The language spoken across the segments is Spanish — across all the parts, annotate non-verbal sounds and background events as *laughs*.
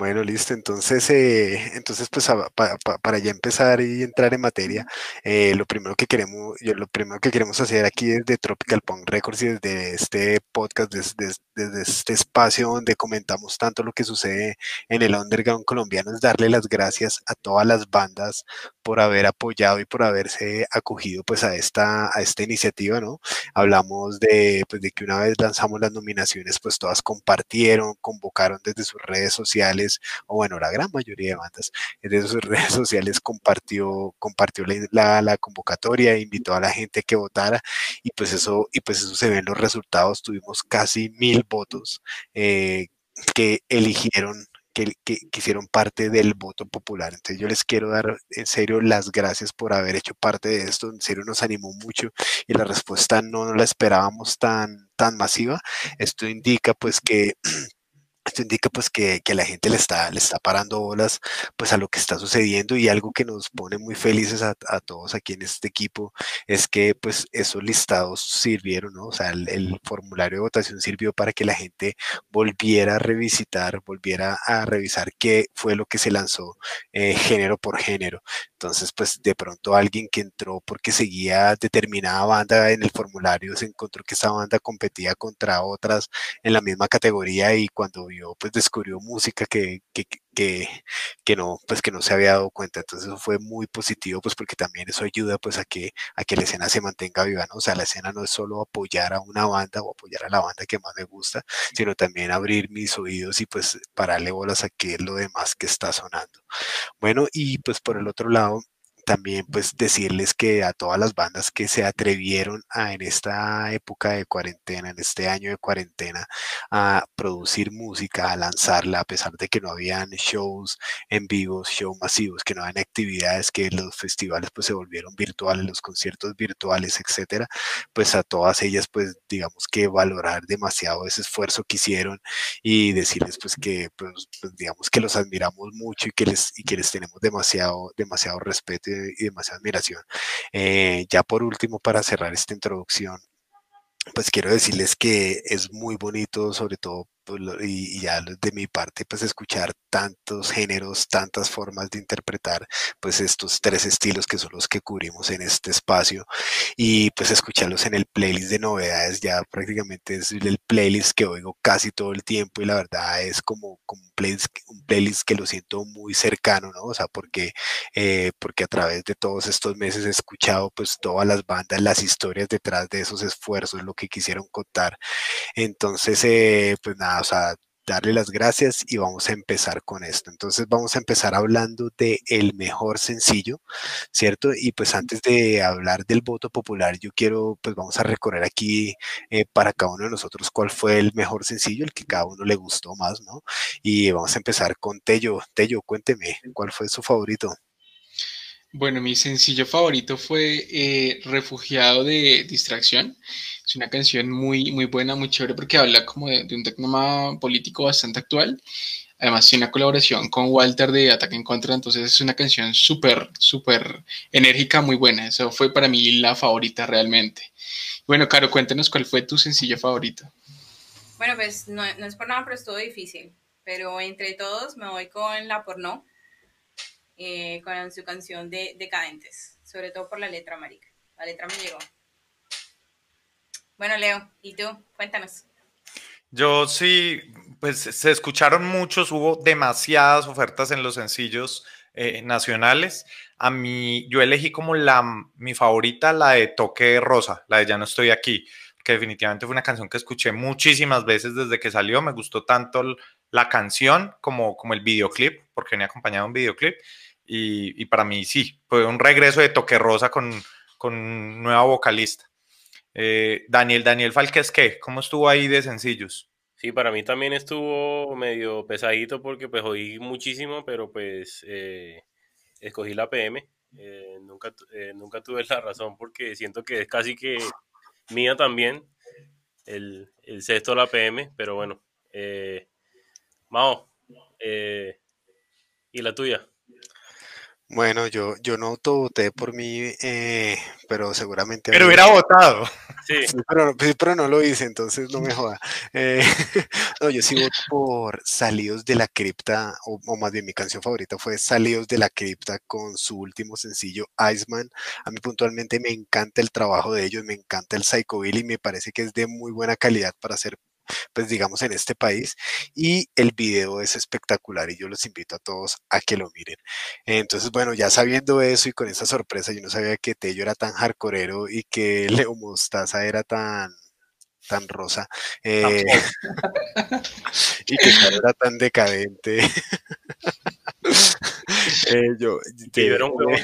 Bueno, listo. Entonces, eh, entonces pues para ya empezar y entrar en materia, eh, lo primero que queremos, yo, lo primero que queremos hacer aquí desde Tropical Punk Records y desde este podcast, desde, desde, este espacio donde comentamos tanto lo que sucede en el underground colombiano, es darle las gracias a todas las bandas por haber apoyado y por haberse acogido pues a esta, a esta iniciativa, ¿no? Hablamos de, pues, de que una vez lanzamos las nominaciones, pues todas compartieron, convocaron desde sus redes sociales o bueno, la gran mayoría de bandas de sus *laughs* redes sociales compartió, compartió la, la, convocatoria, invitó a la gente que votara y pues eso, y pues eso se ve en los resultados, tuvimos casi mil votos eh, que eligieron que, que, hicieron parte del voto popular. Entonces yo les quiero dar en serio las gracias por haber hecho parte de esto. En serio nos animó mucho y la respuesta no, no la esperábamos tan, tan masiva. Esto indica pues que *clears throat* esto indica pues que, que, la gente le está, le está parando bolas pues a lo que está sucediendo y algo que nos pone muy felices a, a todos aquí en este equipo es que pues esos listados sirvieron, ¿no? O sea, el, el, formulario de votación sirvió para que la gente volviera a revisitar, volviera a revisar qué fue lo que se lanzó eh, género por género. Entonces pues de pronto alguien que entró porque seguía determinada banda en el formulario se encontró que esa banda competía contra otras en la misma categoría y cuando pues descubrió música que, que, que, que, no, pues que no se había dado cuenta. Entonces eso fue muy positivo, pues porque también eso ayuda pues a que, a que la escena se mantenga viva, ¿no? O sea, la escena no es solo apoyar a una banda o apoyar a la banda que más me gusta, sino también abrir mis oídos y pues pararle bolas a qué es lo demás que está sonando. Bueno, y pues por el otro lado, también pues decirles que a todas las bandas que se atrevieron a, en esta época de cuarentena, en este año de cuarentena, a producir música, a lanzarla, a pesar de que no habían shows en vivo, shows masivos, que no habían actividades, que los festivales pues se volvieron virtuales, los conciertos virtuales, etcétera, pues a todas ellas pues digamos que valorar demasiado ese esfuerzo que hicieron y decirles pues que pues, pues digamos que los admiramos mucho y que les, y que les tenemos demasiado, demasiado respeto demasiada admiración. Eh, ya por último, para cerrar esta introducción, pues quiero decirles que es muy bonito, sobre todo pues, y, ya de mi parte, pues escuchar tantos géneros, tantas formas de interpretar, pues estos tres estilos que son los que cubrimos en este espacio y pues escucharlos en el playlist de novedades, ya prácticamente es el playlist que oigo casi todo el tiempo y la verdad es como, como un, playlist, un playlist que lo siento muy cercano, ¿no? O sea, porque, eh, porque a través de todos estos meses he escuchado pues todas las bandas, las historias detrás de esos esfuerzos, lo que quisieron contar. Entonces, eh, pues nada, o sea, darle las gracias y vamos a empezar con esto. Entonces vamos a empezar hablando de el mejor sencillo, ¿cierto? Y pues antes de hablar del voto popular, yo quiero, pues vamos a recorrer aquí eh, para cada uno de nosotros cuál fue el mejor sencillo, el que cada uno le gustó más, ¿no? Y vamos a empezar con Tello. Tello, cuénteme, ¿cuál fue su favorito? Bueno, mi sencillo favorito fue eh, Refugiado de Distracción. Es una canción muy, muy buena, muy chévere porque habla como de, un tema político bastante actual. Además, tiene una colaboración con Walter de Ataque en Contra, entonces es una canción súper, súper enérgica, muy buena. Eso fue para mí la favorita realmente. Bueno, Caro, cuéntanos cuál fue tu sencillo favorito. Bueno, pues no, no es por nada, pero estuvo difícil. Pero entre todos me voy con La Porno, eh, con su canción de Decadentes, sobre todo por la letra, marica. La letra me llegó. Bueno, Leo, ¿y tú? Cuéntanos. Yo sí, pues se escucharon muchos, hubo demasiadas ofertas en los sencillos eh, nacionales. A mí, yo elegí como la, mi favorita, la de Toque Rosa, la de Ya no estoy aquí, que definitivamente fue una canción que escuché muchísimas veces desde que salió. Me gustó tanto la canción como, como el videoclip, porque venía acompañado de un videoclip. Y, y para mí sí, fue un regreso de Toque Rosa con, con nueva vocalista. Eh, Daniel, Daniel Falques, ¿qué? ¿Cómo estuvo ahí de sencillos? Sí, para mí también estuvo medio pesadito porque pues oí muchísimo, pero pues eh, escogí la PM. Eh, nunca, nunca tuve la razón porque siento que es casi que mía también el, el sexto la PM, pero bueno. Mao, ¿y la tuya? Bueno, yo, yo no autovoté por mí, eh, pero seguramente... Pero hubiera votado. Sí, Sí, pero, sí, pero no lo hice, entonces no me joda. Eh, *laughs* no, yo sí voto por Salidos de la Cripta, o, o más bien mi canción favorita fue Salidos de la Cripta con su último sencillo, Iceman. A mí puntualmente me encanta el trabajo de ellos, me encanta el Psychobilly, me parece que es de muy buena calidad para hacer, pues digamos, en este país. Y el video es espectacular y yo los invito a todos a que lo miren. Entonces, bueno, ya sabiendo eso y con esa sorpresa, yo no sabía que Tello era tan hardcoreero y que *laughs* Leo Mostaza era tan, tan rosa eh, *laughs* y que era tan decadente. *laughs* Eh, yo, que yo era un eh, huevón.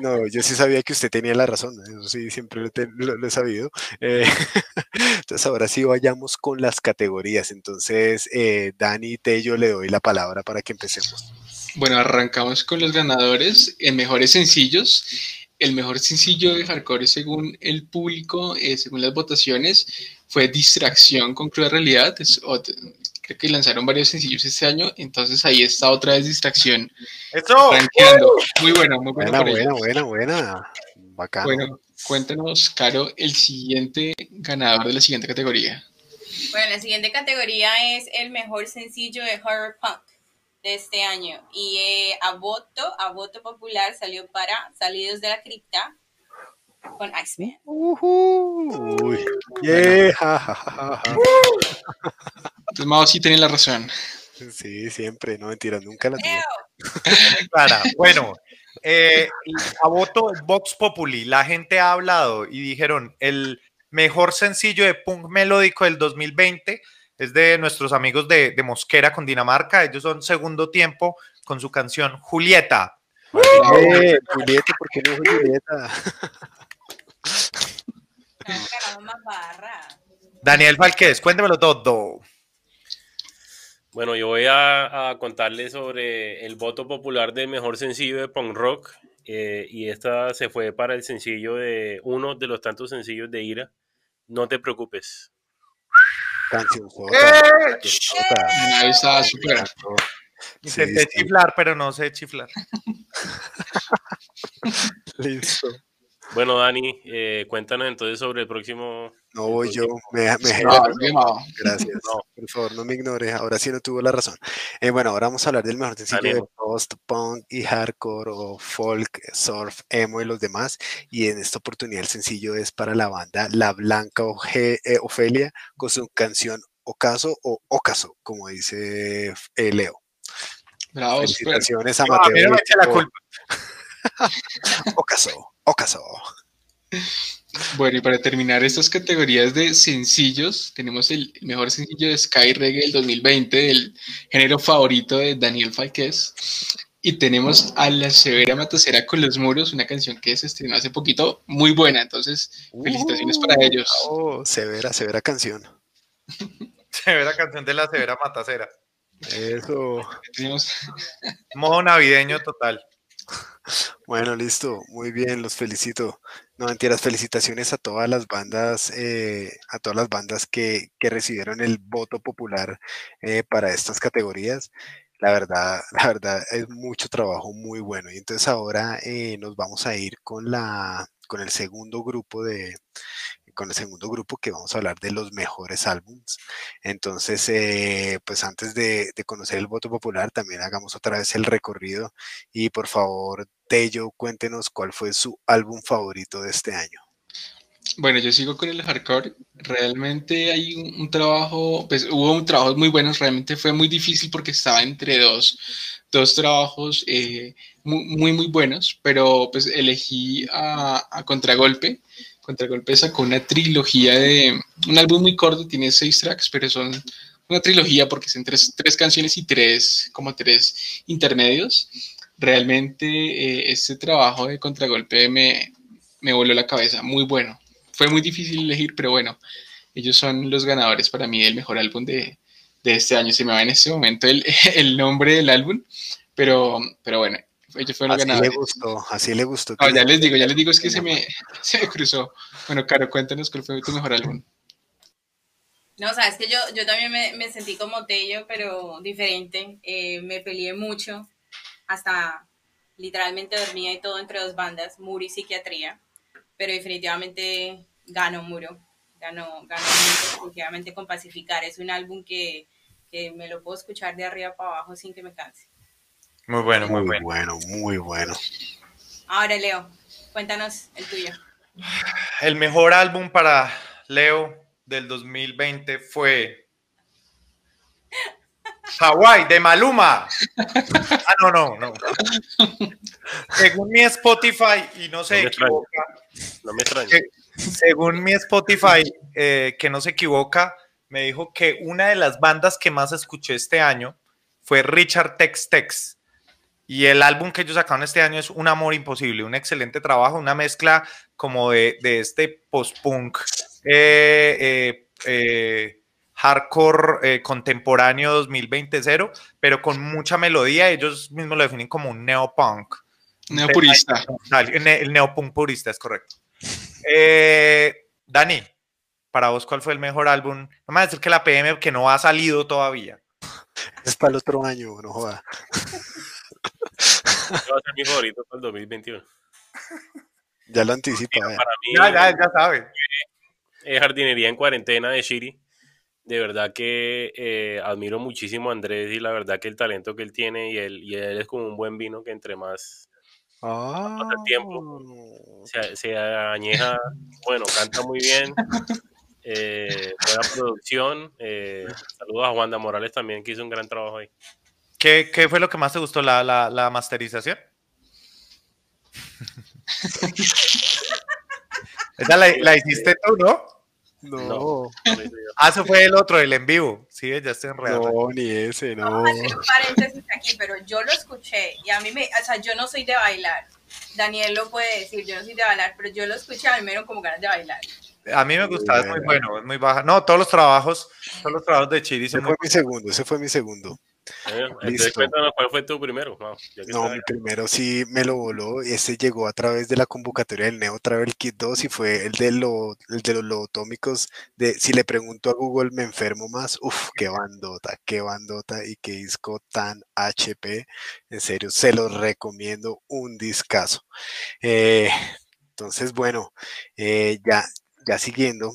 No, yo sí sabía que usted tenía la razón, eso sí, siempre lo, te- lo- he sabido. Eh, *laughs* entonces, ahora sí vayamos con las categorías. Entonces, eh, Dani y Tello, le doy la palabra para que empecemos. Bueno, arrancamos con los ganadores en mejores sencillos. El mejor sencillo de hardcore según el público, eh, según las votaciones, fue Distracción con Cruda Realidad. Es creo que lanzaron varios sencillos este año, entonces ahí está otra vez Distracción. Eso. Muy buena, muy buena. Buena, buena, buena, buena. Bacano. Bueno, cuéntanos, Caro, el siguiente ganador de la siguiente categoría. Bueno, la siguiente categoría es el mejor sencillo de horror punk de este año. Y eh, a voto, a voto popular salió para Salidos de la Cripta con Iceman. Uy. Yeah, ja, ja, ja, ja, ja. Entonces, Mao sí tiene la razón. Sí, siempre, no mentira, nunca la tuve. *laughs* Clara. Bueno, eh, a voto Vox Populi, la gente ha hablado y dijeron el mejor sencillo de punk melódico del 2020 es de nuestros amigos de, de Mosquera con Dinamarca. Ellos son segundo tiempo con su canción Julieta. Eh, Julieta, ¿por qué no Julieta? *laughs* estamos ganando más barra. Daniel Falquez, cuéntemelo todo. Bueno, yo voy a, a contarles sobre el voto popular del mejor sencillo de punk rock. eh, y esta se fue para el sencillo de uno de los tantos sencillos de Ira. No te preocupes. Canción ¡Eh! Súper. Intenté sí. chiflar, pero no sé chiflar. *laughs* Listo. Bueno, Dani, eh, cuéntanos entonces sobre el próximo. No voy yo, me, me No, Mao. Gracias. No. Por favor, no me ignore. Ahora sí no tuvo la razón. Eh, bueno, ahora vamos a hablar del mejor sencillo de Ánimo. post-punk y hardcore o folk, surf, emo y los demás. Y en esta oportunidad el sencillo es para la banda La Blanca Oje- eh, Ofelia con su canción Ocaso o Ocaso, como dice eh, Leo. Bravo. Felicitaciones a No, a mí no Mateo. me la culpa. *laughs* Ocaso, Ocaso. Bueno, y para terminar estas categorías de sencillos, tenemos el mejor sencillo de Sky Reggae del 2020, del género favorito de Daniel Falquez. Y tenemos a La Severa Matacera con los muros, una canción que se estrenó hace poquito, muy buena. Entonces, felicitaciones para ellos. Oh, severa, severa canción. *laughs* Severa canción de la Severa Matacera. Eso. Tenemos Modo navideño total. *laughs* Bueno, listo, muy bien, los felicito. No mentiras, felicitaciones a todas las bandas, eh, a todas las bandas que, que recibieron el voto popular eh, para estas categorías. La verdad, *laughs* la verdad es mucho trabajo muy bueno. Y entonces ahora eh, nos vamos a ir con la, con el segundo grupo de, con el segundo grupo que vamos a hablar de los mejores álbums. Entonces, eh, pues antes de, de conocer el voto popular, también hagamos otra vez el recorrido y por favor, Tello, cuéntenos cuál fue su álbum favorito de este año. Bueno, yo sigo con el hardcore. Realmente hay un, un trabajo, pues hubo un trabajo muy bueno. Realmente fue muy difícil porque estaba entre dos, dos trabajos eh, muy, muy, muy buenos, pero pues elegí a, a Contragolpe. Contragolpe sacó una trilogía de un álbum muy corto, tiene seis tracks, pero son una trilogía porque son tres, tres canciones y tres, como tres intermedios. Realmente eh, este trabajo de Contragolpe me, me voló la cabeza, muy bueno fue muy difícil elegir, pero bueno, ellos son los ganadores para mí del mejor álbum de, de este año. Se me va en este momento el, *laughs* el nombre del álbum, pero, pero bueno, ellos fueron los Así le gustó, así le gustó. No, ya le- les digo, ya les digo, es que se me, *laughs* se me cruzó. Bueno, Caro, cuéntanos cuál fue tu mejor álbum. No, sabes que yo, yo también me, me sentí como Tello, pero diferente. Eh, me peleé mucho hasta literalmente dormía y todo entre dos bandas, Muro y Psiquiatría, pero definitivamente ganó Muro, ganó, ganó definitivamente con Pacificar. Es un álbum que, que me lo puedo escuchar de arriba para abajo sin que me canse. Muy bueno, muy, Muy bueno. bueno, muy bueno. Ahora, Leo, cuéntanos el tuyo. El mejor álbum para Leo del 2020 fue Hawaii de Maluma. Ah, no, no, no. Según mi Spotify, y no se No equivoca, No me que- según mi Spotify, eh, que no se equivoca, me dijo que una de las bandas que más escuché este año fue Richard Tex Tex. Y el álbum que ellos sacaron este año es Un Amor Imposible, un excelente trabajo, una mezcla como de, de este post-punk, eh, eh, eh, hardcore eh, contemporáneo 2020 pero con mucha melodía. Ellos mismos lo definen como un neopunk. Neopurista. El, ne- el neopunk purista, es correcto. Eh, Dani, para vos, ¿cuál fue el mejor álbum? No me vas a decir que la PM, que no ha salido todavía. Es para el otro año, no joda. Va a ser mi favorito para el 2021. *laughs* Ya lo anticipa. Para mí, Ya, ya, ya sabes. eh, Jardinería en Cuarentena de Shiri. De verdad que eh, admiro muchísimo a Andrés y la verdad que el talento que él tiene y él, y él es como un buen vino que entre más Ah, el tiempo. se, se añeja, bueno, canta muy bien, eh, buena producción. eh, saludos a Wanda Morales también que hizo un gran trabajo ahí. ¿Qué, qué fue lo que más te gustó? ¿La, la, la masterización? *laughs* Esa la, la hiciste tú, ¿no? No, No. *laughs* Ah, eso fue el otro, el en vivo. Sí, ya estoy enredado. no, ni ese, no. Vamos a hacer un paréntesis aquí, pero yo lo escuché y a mí me, o sea, yo no soy de bailar. Daniel lo puede decir, yo no soy de bailar, pero yo lo escuché a mí me dieron como ganas de bailar. A mí me gustaba, es muy bueno, es muy baja. No, todos los trabajos, todos los trabajos de Chiri Ese muy fue mi segundo, ese fue mi segundo. Eh, Entonces Listo. cuéntanos cuál fue tu primero. No, mi primero sí me lo voló. Ese llegó a través de la convocatoria del Neo Travel Kit 2 y fue el de, lo, el de los lobotómicos. De, si le pregunto a Google, ¿me enfermo más? Uf, qué bandota, qué bandota y qué disco tan HP. En serio, se los recomiendo un discazo. Eh, entonces, bueno, eh, ya, ya siguiendo.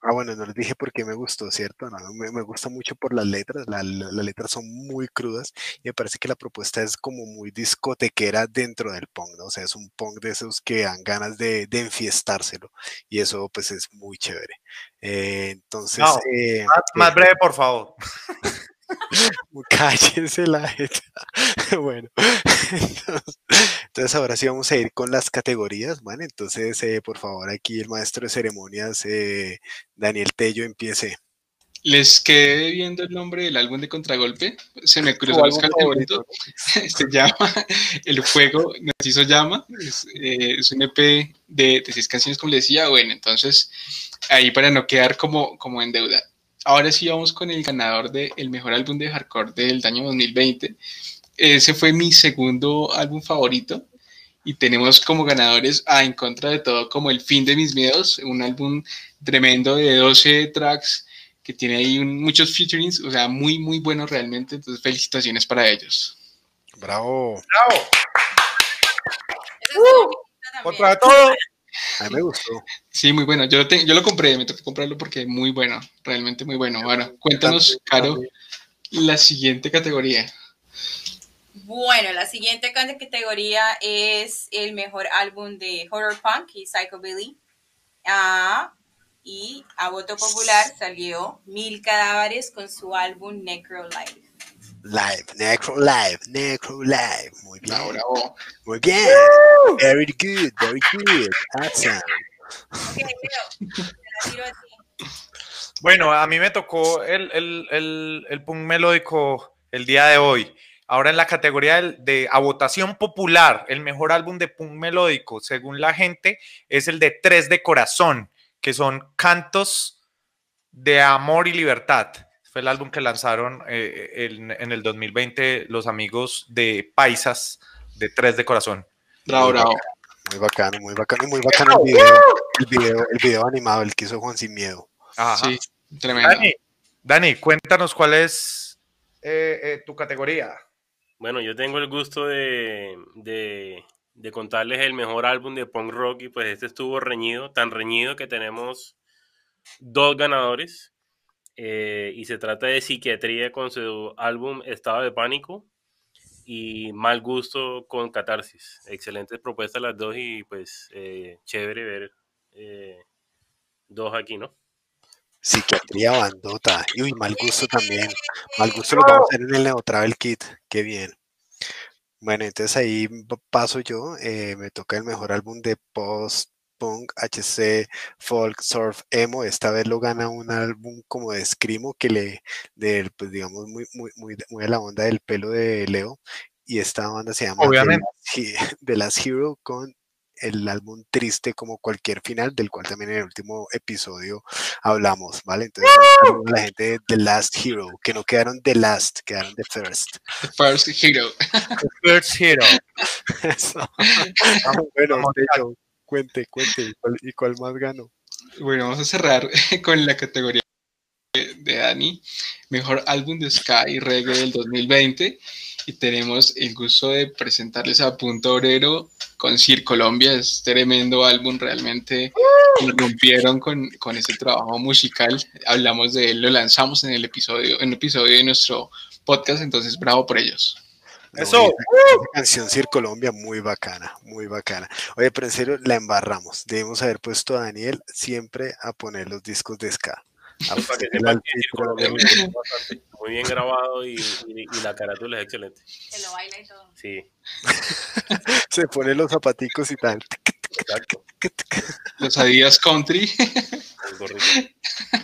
Ah, bueno, no les dije por qué me gustó, ¿cierto? No, me, me gusta mucho por las letras. la- la- las letras son muy crudas y me parece que la propuesta es como muy discotequera dentro del punk, ¿no? O sea, es un punk de esos que dan ganas de, de enfiestárselo y eso pues es muy chévere. Eh, entonces, No, eh, Más, más breve, por favor. *laughs* cállese la jeta. *laughs* bueno, *laughs* entonces, entonces ahora sí vamos a ir con las categorías, ¿vale? Entonces, eh, por favor, aquí el maestro de ceremonias, eh, Daniel Tello, empiece. Les quedé viendo el nombre del álbum de Contragolpe. Se me *laughs* cruzó los calcetines. *laughs* Se llama El Fuego nos hizo llama. Es, eh, es un EP de, de seis canciones, como les decía. Bueno, entonces ahí para no quedar como, como en deuda. Ahora sí vamos con el ganador del mejor álbum de hardcore del año 2020. Ese fue mi segundo álbum favorito. Y tenemos como ganadores a En Contra de Todo como El Fin de Mis Miedos, un álbum tremendo de 12 tracks que tiene ahí un- muchos featurings, o sea, muy, muy bueno realmente. Entonces, felicitaciones para ellos. Bravo, ¡Bravo! Contra todo. a mí me gustó. Sí, muy bueno. Yo lo, te- yo lo compré, me tocó comprarlo porque muy bueno, realmente muy bueno. Ahora, cuéntanos, Caro, la siguiente categoría. Bueno, la siguiente categoría es el mejor álbum de horror punk y psychobilly. Ah, y a voto popular salió Mil Cadáveres con su álbum Necro Live. Live, Necro Live, Necro Live. Muy bien, Bravo, bravo. muy bien. Very good, very good. Awesome. Ok, Leo, te la tiro a ti. Bueno, a mí me tocó el, el, el, el punk melódico el día de hoy. Ahora en la categoría del- de a votación popular, el mejor álbum de punk melódico, según la gente, es el de Tres de Corazón, que son cantos de amor y libertad. Fue el álbum que lanzaron eh, en, en el 2020 los amigos de Paisas de Tres de Corazón. Bravo, bravo. Muy bacano, muy bacano, muy bacano el video, el video, el video animado, el que hizo Juan Sin Miedo. Ajá. Sí, tremendo. Dani, Dani, cuéntanos cuál es eh, eh, tu categoría. Bueno, yo tengo el gusto de, de, de contarles el mejor álbum de punk rock y pues este estuvo reñido, tan reñido que tenemos dos ganadores. Eh, y se trata de Psiquiatría con su álbum Estado de Pánico y Mal Gusto con Catarsis. Excelentes propuestas las dos y pues eh, chévere ver eh, dos aquí, ¿no? Psiquiatría bandota. Y uy, mal gusto también. Mal gusto lo vamos a hacer en el Neotravel Kit. Qué bien. Bueno, entonces ahí paso yo. me toca el mejor álbum de post punk, HC, folk, surf, emo. Esta vez lo gana un álbum como de Screamo que le, de, pues digamos, muy, muy, muy, muy a la onda del pelo de Leo. Y esta banda se llama Obviamente. *laughs* The Last Hero con el álbum triste como cualquier final, del cual también en el último episodio hablamos, ¿vale? Entonces, la gente de The Last Hero, que no quedaron The Last, quedaron The First. The First Hero. The First Hero. *laughs* Eso. bueno, de hecho, cuente, cuente, ¿y cuál, y cuál más ganó? Bueno, vamos a cerrar *laughs* con la categoría de, de Dani, mejor álbum de Sky y Reggae del 2020. Y tenemos el gusto de presentarles a Punto Obrero con Sir Colombia. Es tremendo álbum, realmente nos rompieron con, con ese trabajo musical. Hablamos de él, lo lanzamos en el episodio, en el episodio de nuestro podcast, entonces bravo por ellos. Eso. esa, esa canción Sir Colombia, muy bacana, muy bacana. Oye, pero en serio, la embarramos. Debemos haber puesto a Daniel siempre a poner los discos de ska. Para que sepan que bastante. Muy bien grabado y, y- y la carátula es excelente. Se lo baila y todo. Sí, *laughs* Se pone los zapaticos y tal. exacto. *laughs* Los Adidas Country. *laughs* El gorrito.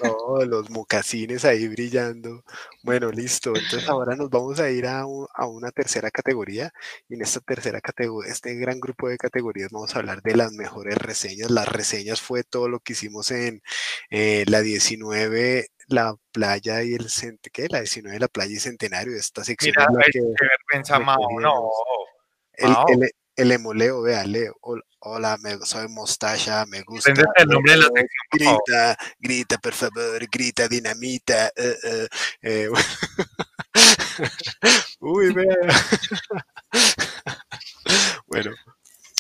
No, los mocasines ahí brillando. Bueno, listo. Entonces ahora nos vamos a ir a, un- a una tercera categoría. Y en esta tercera categoría, este gran grupo de categorías, vamos a hablar de las mejores reseñas. Las reseñas fue todo lo que hicimos en eh, la 19, la playa y el cent ¿qué? La 19, la playa y centenario. Esta sección Mira, es la que qué vergüenza, Mao. No. el, el, el emoleo, vea, Leo. hol- Hola, me, soy Mostacha, me gusta. El nombre de la sección. Grita, grita, por favor, grita, dinamita. eh, eh, eh, *laughs* Uy, vea. *laughs* bueno,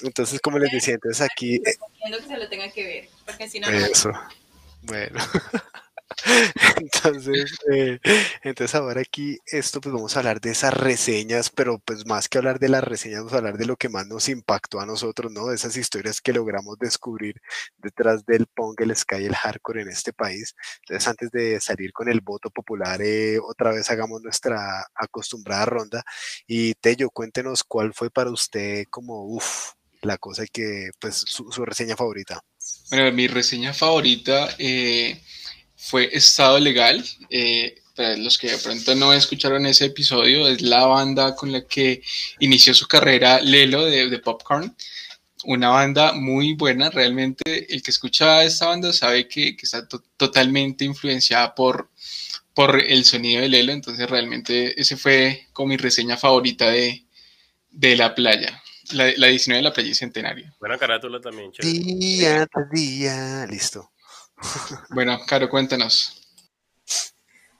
entonces, como les decía, entonces aquí, eh, Recomiendo que se lo tenga que ver, porque si no, no. eso. Bueno. *laughs* *laughs* Entonces, eh, entonces ahora aquí esto pues vamos a hablar de esas reseñas, pero pues más que hablar de las reseñas, vamos a hablar de lo que más nos impactó a nosotros, ¿no? De esas historias que logramos descubrir detrás del punk, el sky el hardcore en este país. Entonces, antes de salir con el voto popular, eh, otra vez hagamos nuestra acostumbrada ronda. Y Tello, cuéntenos cuál fue para usted como, uff, la cosa que, pues, su, su reseña favorita. Bueno, mi reseña favorita eh, fue Estado Legal. Eh, para los que de pronto no escucharon ese episodio, es la banda con la que inició su carrera Lelo de, de Popcorn. Una banda muy buena, realmente el que escucha esta banda sabe que, que está to- totalmente influenciada por, por el sonido de Lelo, entonces realmente ese fue como mi reseña favorita de, de la playa, la, la 19 de la playa y Centenario. Buena carátula también, chévere. Día tras día, listo. Bueno, Caro, cuéntanos.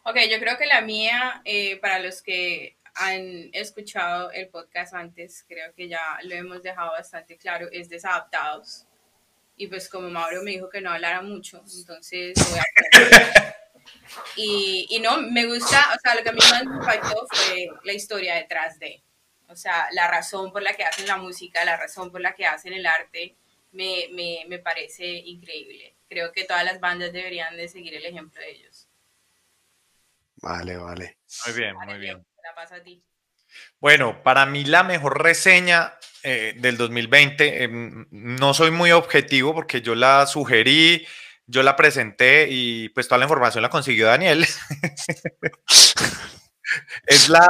Ok, yo creo que la mía, eh, para los que han escuchado el podcast antes, creo que ya lo hemos dejado bastante claro, es Desadaptados. Y pues como Mauro me dijo que no hablara mucho, entonces voy y no, me gusta, o sea, lo que a mí más me impactó fue la historia detrás de, o sea, la razón por la que hacen la música, la razón por la que hacen el arte, me, me, me parece increíble. Creo que todas las bandas deberían de seguir el ejemplo de ellos. Vale, vale. Muy bien, Vale, muy bien. La paso a ti. Bueno, para mí la mejor reseña eh, del 2020, em, no soy muy objetivo porque yo la sugerí, yo la presenté y pues toda la información la consiguió Daniel. *laughs* es la,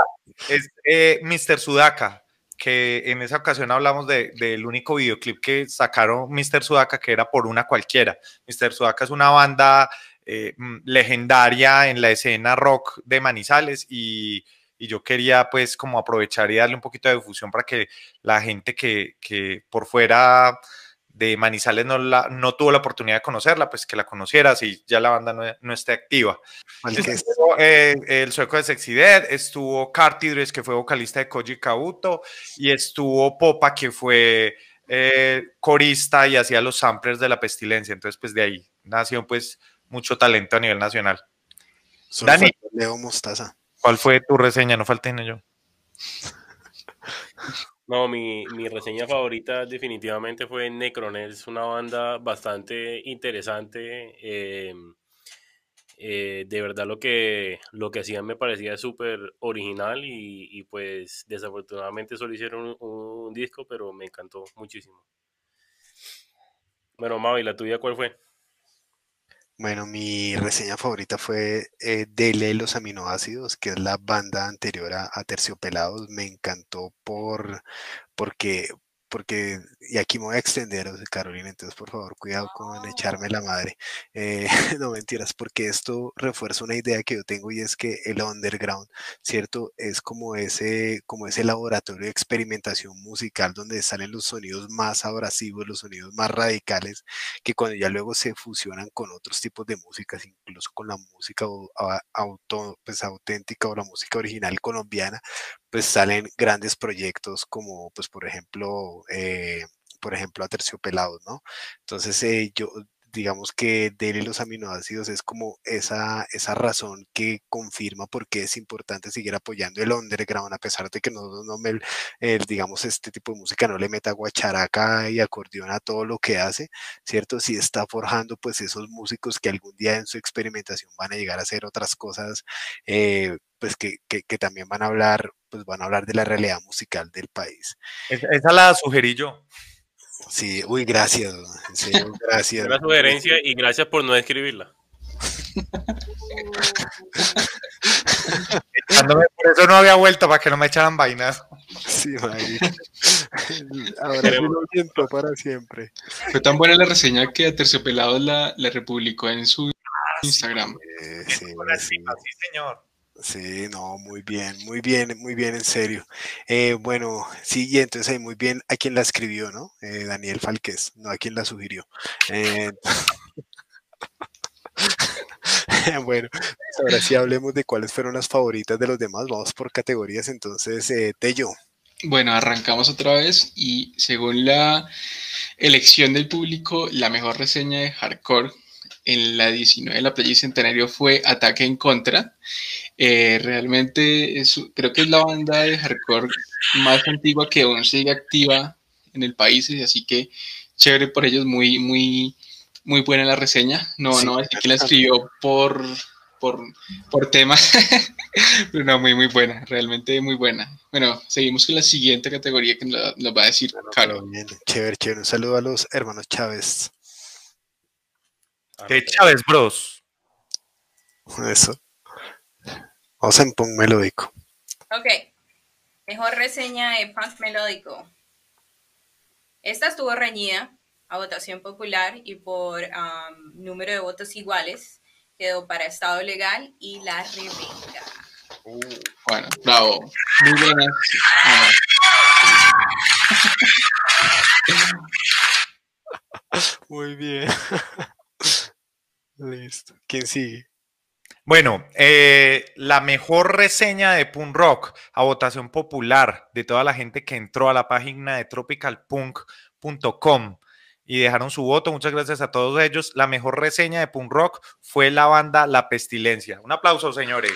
es eh, Mr. Sudaka, que en esa ocasión hablamos de- del único videoclip que sacaron Mr. Sudaka, que era por una cualquiera. Mr. Sudaka es una banda eh, mm, legendaria en la escena rock de Manizales y y yo quería pues como aprovechar y darle un poquito de difusión para que la gente que, que por fuera de Manizales no, la, no tuvo la oportunidad de conocerla, pues que la conociera si ya la banda no, no esté activa. Estuvo, eh, el sueco de Sexy Dead, estuvo Cartidres, que fue vocalista de Koji Kabuto, y estuvo Popa, que fue eh, corista y hacía los samplers de la pestilencia. Entonces, pues de ahí nació pues mucho talento a nivel nacional. Solo Dani, Leo Mostaza. ¿Cuál fue tu reseña? No falté en yo. *laughs* No, mi, reseña favorita definitivamente fue Necroner. Es una banda bastante interesante. Em, eh, de verdad lo que, lo que hacían me parecía súper original y, pues desafortunadamente solo hicieron un, disco, pero me encantó muchísimo. Bueno, Mavi, ¿la tuya cuál fue? Bueno, mi reseña favorita fue eh, Dele los aminoácidos, que es la banda anterior a, a Terciopelados. Me encantó por porque porque, y aquí me voy a extender, Carolina, entonces por favor, cuidado con echarme la madre. Eh, *laughs* no mentiras, porque esto refuerza una idea que yo tengo y es que el underground, ¿cierto? Es como ese, como ese laboratorio de experimentación musical donde salen los sonidos más abrasivos, los sonidos más radicales, que cuando ya luego se fusionan con otros tipos de músicas, incluso con la música auto, pues, auténtica o la música original colombiana, pues salen grandes proyectos como, pues por ejemplo, eh, por ejemplo, a terciopelados, ¿no? Entonces, eh, yo, digamos que Dele los aminoácidos es como esa, esa razón que confirma por qué es importante seguir apoyando el underground, a pesar de que no, no me, digamos, este tipo de música no le meta guacharaca y acordeón a todo lo que hace, ¿cierto? Si está forjando pues esos músicos que algún día en su experimentación van a llegar a hacer otras cosas, eh, pues que, que, también van a hablar, pues van a hablar de la realidad musical del país. Esa la sugerí yo. Sí, uy, gracias, *laughs* gracias. Una sugerencia y gracias por no escribirla. *laughs* por eso no había vuelto, para que no me echaran vainas. Sí, *laughs* Ahora sí lo siento para siempre. Fue tan buena la reseña que a Terciopelado la, la republicó en su Instagram. sí, sí, señor. Sí, no, muy bien, muy bien, muy bien, en serio. Eh, bueno, sí, y entonces ahí muy bien a quien la escribió, ¿no? Eh, Daniel Falquez, no a quien la sugirió. Eh, *laughs* bueno, ahora sí hablemos de cuáles fueron las favoritas de los demás. Vamos por categorías, entonces, Tello. Bueno, arrancamos otra vez y según la elección del público, la mejor reseña de hardcore en la 19 de la Playa Centenario fue Ataque en Contra. Eh, realmente creo que es la banda de hardcore más antigua que aún sigue activa en el país, así que chévere por ellos, muy, muy, muy buena la reseña. No, no, es que la escribió por, por, por tema, *laughs* pero no, muy, muy buena, realmente muy buena. Bueno, seguimos con la siguiente categoría que nos, va a decir Caro. Chévere, chévere. Un saludo a los hermanos Chávez. De Chávez Bros. Eso. Vamos en punk melódico. Ok. Mejor reseña de punk melódico. Esta estuvo reñida a votación popular y por número de votos iguales quedó para Estado Legal y La Rebeca. Uh, bueno, bravo. Muy buenas. Muy bien. *laughs* Listo. ¿Quién sigue? Bueno, eh, la mejor reseña de punk rock a votación popular de toda la gente que entró a la página de tropicalpunk.com y dejaron su voto. Muchas gracias a todos ellos. La mejor reseña de punk rock fue la banda La Pestilencia. Un aplauso, señores.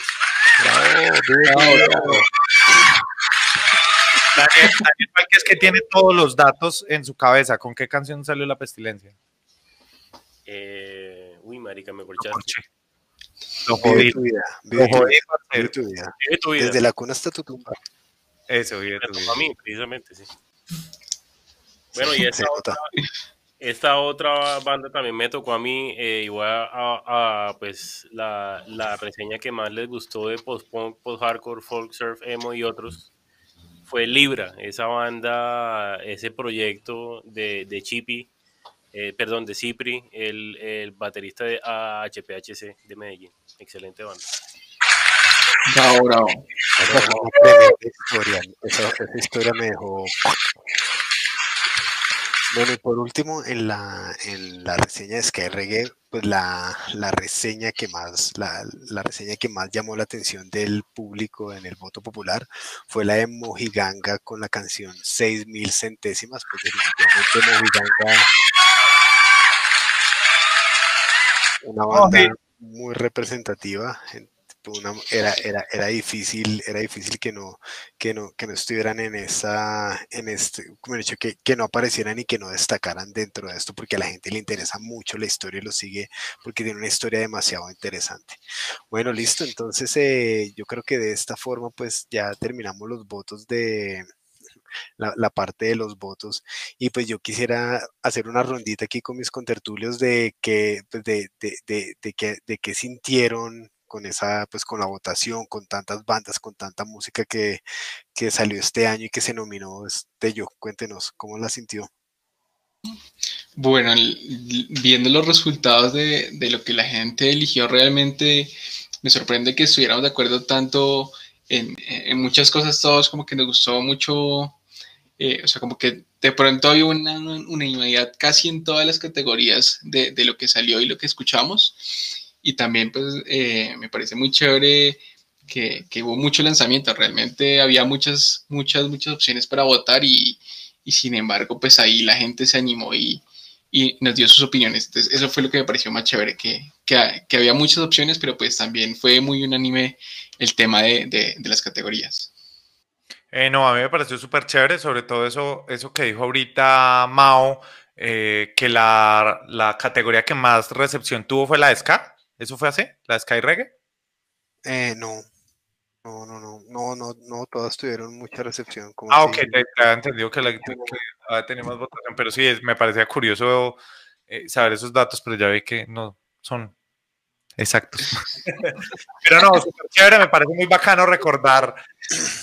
Daniel, es que tiene todos los datos en su cabeza. ¿Con qué canción salió La Pestilencia? Eh, uy, marica, me corchaste. Lo jodí. tu vida. Vive, tu, vida. Desde la cuna hasta tu tumba. Eso, vive tu vida. A mí, precisamente, sí. *laughs* Bueno, y esta, otra, esta otra banda también me tocó a mí, eh, igual a, a, pues la, la, reseña que más les gustó de post-punk, post-hardcore, folk surf, emo y otros, fue Libra, esa banda, ese proyecto de, de Chippy, eh, perdón, de Cipri, el, el, baterista de HPHC de Medellín. Excelente banda. Bravo, bravo. Esa, historia, esa, historia me dejó. *clears throat* Bueno, y por último, en la, en la reseña de Sky Reggae, pues la, la reseña que más, la, la, reseña que más llamó la atención del público en el voto popular fue la de Mojiganga con la canción 6000 centésimas, pues definitivamente Mojiganga una banda muy representativa era, era, era difícil, era difícil que no, que no, que no estuvieran en esa, en este, como he dicho, que, que no aparecieran y que no destacaran dentro de esto, porque a la gente le interesa mucho la historia y lo sigue porque tiene una historia demasiado interesante. Bueno, listo, entonces eh, yo creo que de esta forma pues ya terminamos los votos de, la, parte de los votos. Y pues yo quisiera hacer una rondita aquí con mis contertulios de que, pues de, de, de, que, qué sintieron con esa, pues con la votación, con tantas bandas, con tanta música que, que salió este año y que se nominó este yo. Cuéntenos, ¿cómo la sintió? Bueno, viendo los resultados de, de, lo que la gente eligió, realmente me sorprende que estuviéramos de acuerdo tanto en, en muchas cosas, todos como que nos gustó mucho, eh, o sea, como que de pronto había una unanimidad casi en todas las categorías de, de, lo que salió y lo que escuchamos. Y también, pues, eh, me parece muy chévere que, que, hubo mucho lanzamiento. Realmente había muchas, muchas, muchas opciones para votar y, y sin embargo, pues ahí la gente se animó y, y, nos dio sus opiniones. Entonces, eso fue lo que me pareció más chévere, que, que, que había muchas opciones, pero pues también fue muy unánime el tema de, de, de las categorías. Eh, no, a mí me pareció súper chévere, sobre todo eso, eso que dijo ahorita Mao, eh, que la, la, categoría que más recepción tuvo fue la de Ska. ¿Eso fue así? ¿La Sky Reggae? Eh, no. No, no, no, no, no, no, todas tuvieron mucha recepción. Como ah, ok, te, te había entendido que, la, que ah, teníamos votación, pero sí, es, me parecía curioso eh, saber esos datos, pero ya vi que no son exactos. pero no, súper chévere, me parece muy bacano recordar,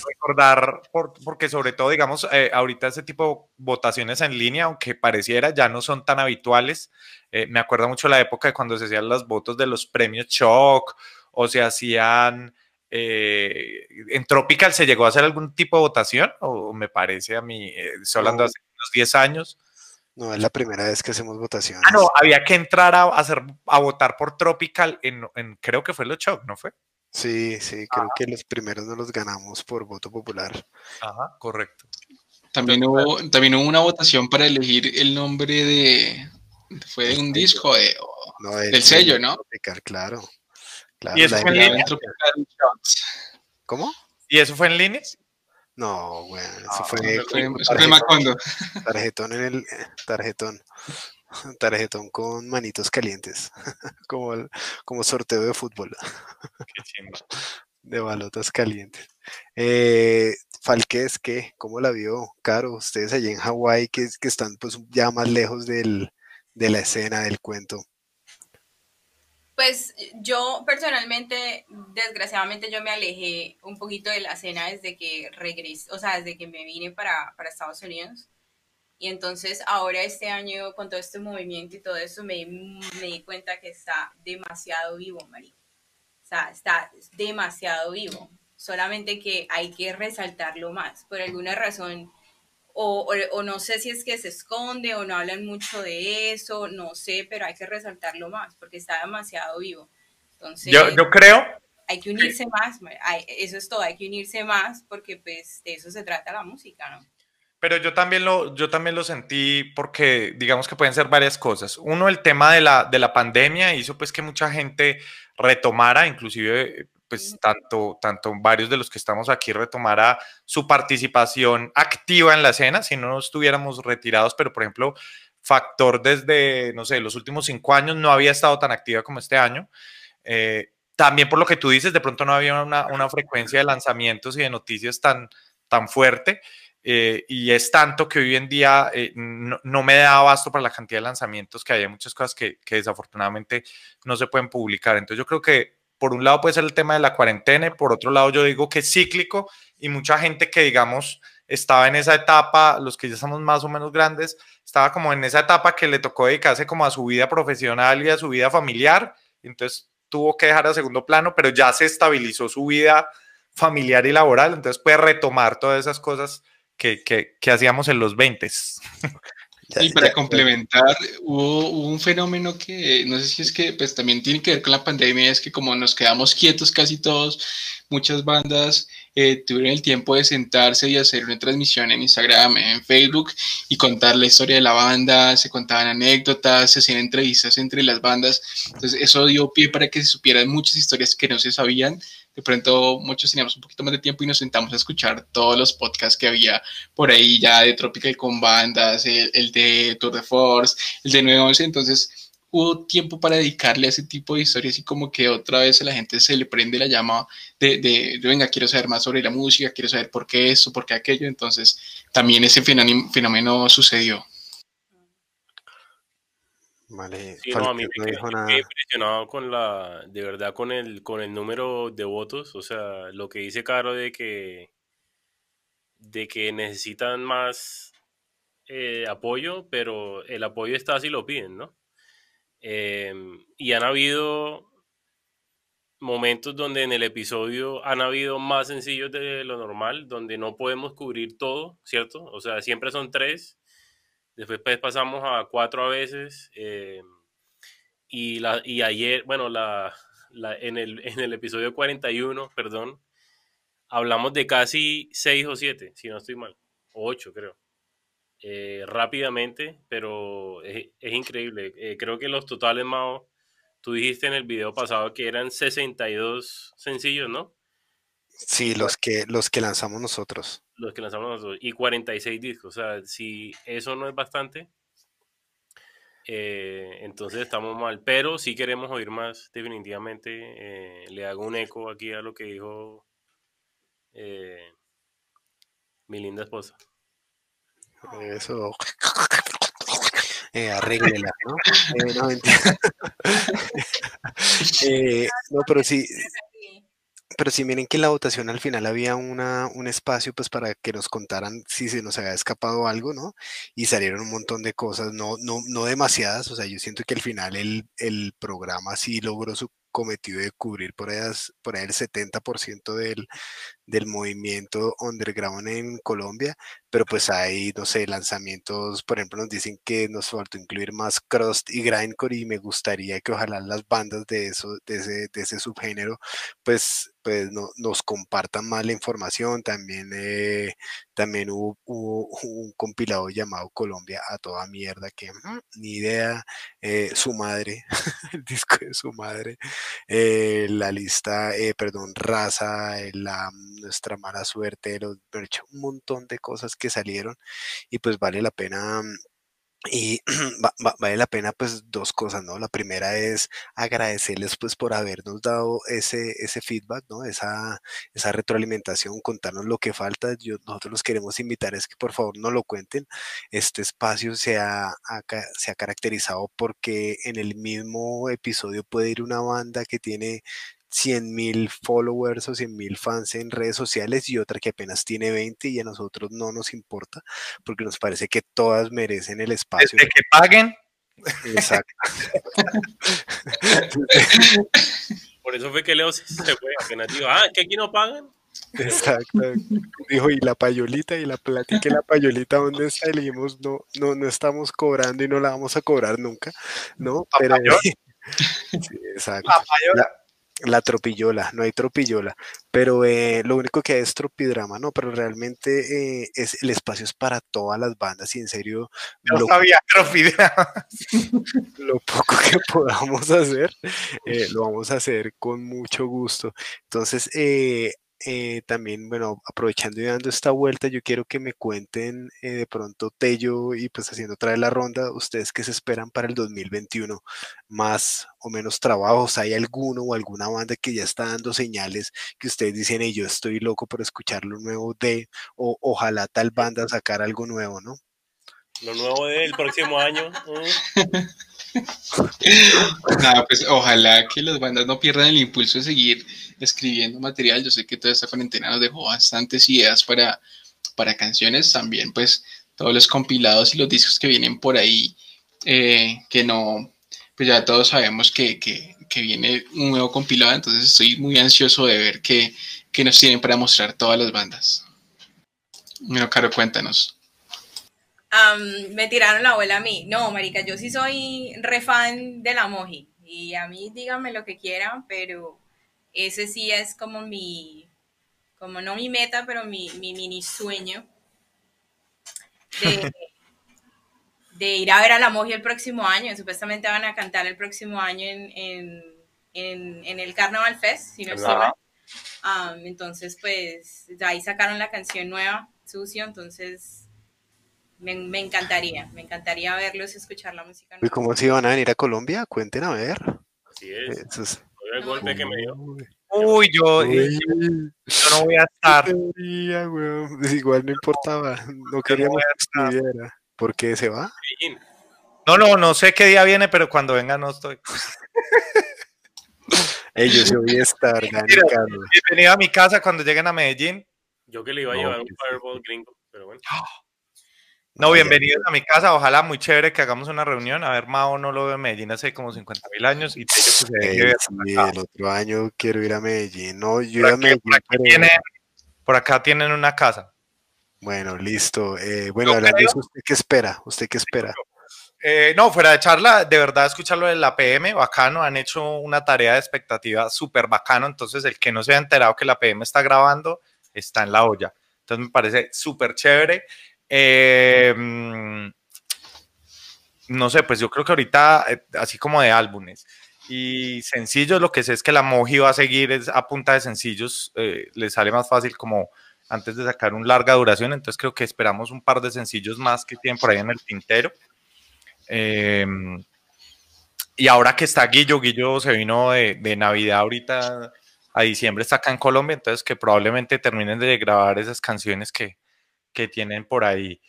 recordar, por, porque sobre todo, digamos, eh, ahorita ese tipo de votaciones en línea, aunque pareciera, ya no son tan habituales. Eh, me acuerdo mucho la época de cuando se hacían los votos de los premios Shock o se hacían... Eh, en Tropical se llegó a hacer algún tipo de votación, o me parece a mí, estoy hablando No. hace unos 10 años. No, es la primera vez que hacemos votaciones. Ah, no, había que entrar a, hacer, a votar por Tropical en, en- creo que fue los Shock, ¿no fue? Sí, sí, creo que los primeros no los ganamos por voto popular. Ajá, correcto. También hubo, también hubo una votación para elegir el nombre de. Fue de un disco de- o No, del sello, ¿no? Tropical, claro. claro ¿Y eso fue en línea? ¿Cómo? ¿Y eso fue en línea? No, bueno, eso Ah, fue, Eso fue, tarjetón, Macondo. tarjetón en el tarjetón. Tarjetón con manitos calientes, *laughs* como, el- como sorteo de fútbol, Qué chimba. *laughs* de balotas calientes. Eh, Falquez, ¿qué? ¿Cómo la vio? Caro, ustedes allí en Hawái que, que están pues ya más lejos del, de la escena, del cuento. Pues yo personalmente, desgraciadamente, yo me alejé un poquito de la escena desde que regresé, o sea, desde que me vine para, para Estados Unidos. Y entonces ahora este año, con todo este movimiento y todo eso, me, me di cuenta que está demasiado vivo, marico. O sea, está demasiado vivo. Solamente que hay que resaltarlo más. Por alguna razón, o, o, o, no sé si es que se esconde o no hablan mucho de eso, no sé, pero hay que resaltarlo más porque está demasiado vivo. Entonces, Yo, yo creo, hay que unirse más, hay- eso es todo, hay que unirse más porque pues de eso se trata la música, ¿no? pero yo también lo, yo también lo sentí porque digamos que pueden ser varias cosas. Uno, el tema de la, de la pandemia hizo pues que mucha gente retomara, inclusive pues tanto, tanto varios de los que estamos aquí retomara su participación activa en la escena, si no estuviéramos retirados, pero por ejemplo, Factor desde, no sé, los últimos cinco años no había estado tan activa como este año. Eh, también por lo que tú dices, de pronto no había una, una frecuencia de lanzamientos y de noticias tan, tan fuerte. Eh, y es tanto que hoy en día eh, no, no, me da abasto para la cantidad de lanzamientos que hay. Hay muchas cosas que, que, desafortunadamente no se pueden publicar. Entonces yo creo que por un lado puede ser el tema de la cuarentena, por otro lado yo digo que es cíclico y mucha gente que digamos estaba en esa etapa, los que ya estamos más o menos grandes, estaba como en esa etapa que le tocó dedicarse como a su vida profesional y a su vida familiar. Entonces tuvo que dejar a segundo plano, pero ya se estabilizó su vida familiar y laboral, entonces puede retomar todas esas cosas que, que, que hacíamos en los 20. Y para complementar, hubo, un fenómeno que no sé si es que pues también tiene que ver con la pandemia, es que como nos quedamos quietos casi todos, muchas bandas eh, tuvieron el tiempo de sentarse y hacer una transmisión en Instagram, en Facebook y contar la historia de la banda, se contaban anécdotas, se hacían entrevistas entre las bandas, entonces eso dio pie para que se supieran muchas historias que no se sabían de pronto muchos teníamos un poquito más de tiempo y nos sentamos a escuchar todos los podcasts que había por ahí ya de Tropical con bandas, el, de Tour de Force, el de 911, entonces hubo tiempo para dedicarle a ese tipo de historias y como que otra vez a la gente se le prende la llama de, de, venga, quiero saber más sobre la música, quiero saber por qué eso, por qué aquello, entonces también ese fenómeno sucedió. Vale, sí, no, a mí me quedé impresionado con la, de verdad, con el, con el número de votos. O sea, lo que dice Caro de que, de que necesitan más eh, apoyo, pero el apoyo está si lo piden, ¿no? Em, y han habido momentos donde en el episodio han habido más sencillos de lo normal, donde no podemos cubrir todo, ¿cierto? O sea, siempre son tres Después pues, pasamos a cuatro a veces. Eh, y, la, y ayer, bueno, la, en, el, *laughs* en el episodio 41, perdón, hablamos de casi seis o siete, si no estoy mal. O ocho, creo. Eh, rápidamente, pero es, increíble. Eh, creo que los totales, Mao, tú dijiste en el video pasado que eran 62 sencillos, ¿no? Sí, los que, los que lanzamos nosotros los que lanzamos nosotros, y 46 discos. O sea, si eso no es bastante, eh, entonces estamos mal. Pero si queremos oír más, definitivamente. Eh, le hago un eco aquí a lo que dijo eh, mi linda esposa. Eso. *laughs* arréglela, ¿no? no, *laughs* *laughs* no, pero sí, pero si miren que en la votación al final había una, un espacio pues para que nos contaran si se nos había escapado algo, ¿no? Y salieron un montón de cosas, no, no, no demasiadas, o sea, yo siento que al final el, el programa sí logró su cometido de cubrir por ahí, por ahí el 70% del, del movimiento underground en Colombia, pero pues hay, no sé, lanzamientos, por ejemplo, nos dicen que nos faltó incluir más crust y grindcore y me gustaría que ojalá las bandas de, eso, de, ese, de ese subgénero, pues, pues no, nos compartan más la información. También, eh, también hubo, un compilado llamado Colombia a toda mierda, que mm, ni idea, eh, su madre, *laughs* el disco de su madre, eh, la lista, perdón, raza, la nuestra mala suerte, los, un montón de cosas que salieron y pues vale la pena y *clears throat* vale la pena pues dos cosas, ¿no? La primera es agradecerles pues por habernos dado ese, ese feedback, ¿no? Esa, esa retroalimentación, contarnos lo que falta. Yo, nosotros los queremos invitar es que por favor no lo cuenten. Este espacio se ha, se ha caracterizado porque en el mismo episodio puede ir una banda que tiene 100 mil followers o 100 mil fans en redes sociales y otra que apenas tiene 20 y a nosotros no nos importa porque nos parece que todas merecen el espacio. Desde que paguen. Exacto. *laughs* Por eso fue que Leo se fue, apenas dijo, ah, que aquí no pagan. Exacto. Dijo, y la payolita y la plática y la payolita, ¿dónde está? no, no, no estamos cobrando y no la vamos a cobrar nunca, ¿no? Pero, *laughs* exacto. La, la tropillola, no hay tropillola, pero eh, lo único que hay es tropidrama, ¿no? Pero realmente eh, es, el espacio es para todas las bandas y en serio... No lo, sabía tropidrama. *laughs* Lo poco que podamos hacer, eh, lo vamos a hacer con mucho gusto. Entonces, eh, también, bueno, aprovechando y dando esta vuelta, yo quiero que me cuenten eh, de pronto Tello y pues haciendo otra vez la ronda, ustedes qué se esperan para el 2021, más o menos trabajos, ¿hay alguno o alguna banda que ya está dando señales que ustedes dicen, hey, yo estoy loco por escuchar lo nuevo de, o ojalá tal banda sacar algo nuevo, ¿no? Lo nuevo del próximo año. *laughs* Nada, pues ojalá que las bandas no pierdan el impulso de seguir escribiendo material. Yo sé que toda esta cuarentena nos dejó bastantes ideas para, para canciones. También, pues, todos los compilados y los discos que vienen por ahí, eh, que no, pues ya todos sabemos que, viene un nuevo compilado. Entonces, estoy muy ansioso de ver qué, qué nos tienen para mostrar todas las bandas. Bueno, Caro, cuéntanos. Am, me tiraron la bola a mí. No, marica, yo sí soy re fan de la Moji. Y a mí díganme lo que quieran, pero ese sí es como mi, como no mi meta, pero mi, mi mini sueño de, *laughs* de ir a ver a la Moji el próximo año. Supuestamente van a cantar el próximo año en, en, en, en el Carnaval Fest, si no estoy mal. Am, entonces, pues, de ahí sacaron la canción nueva, Sucio, entonces me, me encantaría, me encantaría verlos y escuchar la música ¿Y cómo se iban a venir a Colombia? Cuenten a ver. Así es. Eso es- Oiga el golpe que me dio. Uy, yo, uy, yo no voy a estar. Pues Igual no importaba, no queríamos a que estuviera. ¿Por qué se va? No, no, no sé qué día viene, pero cuando venga no estoy. Ellos yo voy a estar. Bienvenido a mi casa cuando lleguen a Medellín. Yo que le iba a No, llevar un. Fireball gringo, pero bueno. No, bienvenidos a mi casa. Ojalá muy chévere que hagamos una reunión. A ver, Mao no lo veo en Medellín hace como 50 mil años y Tello que se deje Ey, ver sí, el otro año quiero ir a Medellín. No, yo Por iba a aquí, Medellín, por aquí pero tienen, por acá tienen una casa. bueno, listo. Eh, bueno, Yo hablando de creo- eso, ¿usted qué espera? ¿Usted qué espera? Eh, no, fuera de charla, de verdad escucharlo de la PM, bacano, han hecho una tarea de expectativa súper bacano, entonces el que no se ha enterado que la PM está grabando está en la olla. Entonces me parece súper chévere. Mm, no sé, pues yo creo que ahorita, eh, así como de álbumes y sencillos, lo que sé es que la Moji va a seguir es a punta de sencillos, eh, le sale más fácil como antes de sacar un larga duración, entonces creo que esperamos un par de sencillos más que tienen por ahí en el tintero. Eh, y ahora que está Guillo, Guillo se vino de, de Navidad ahorita a diciembre, está acá en Colombia, entonces que probablemente terminen de grabar esas canciones que, que tienen por ahí.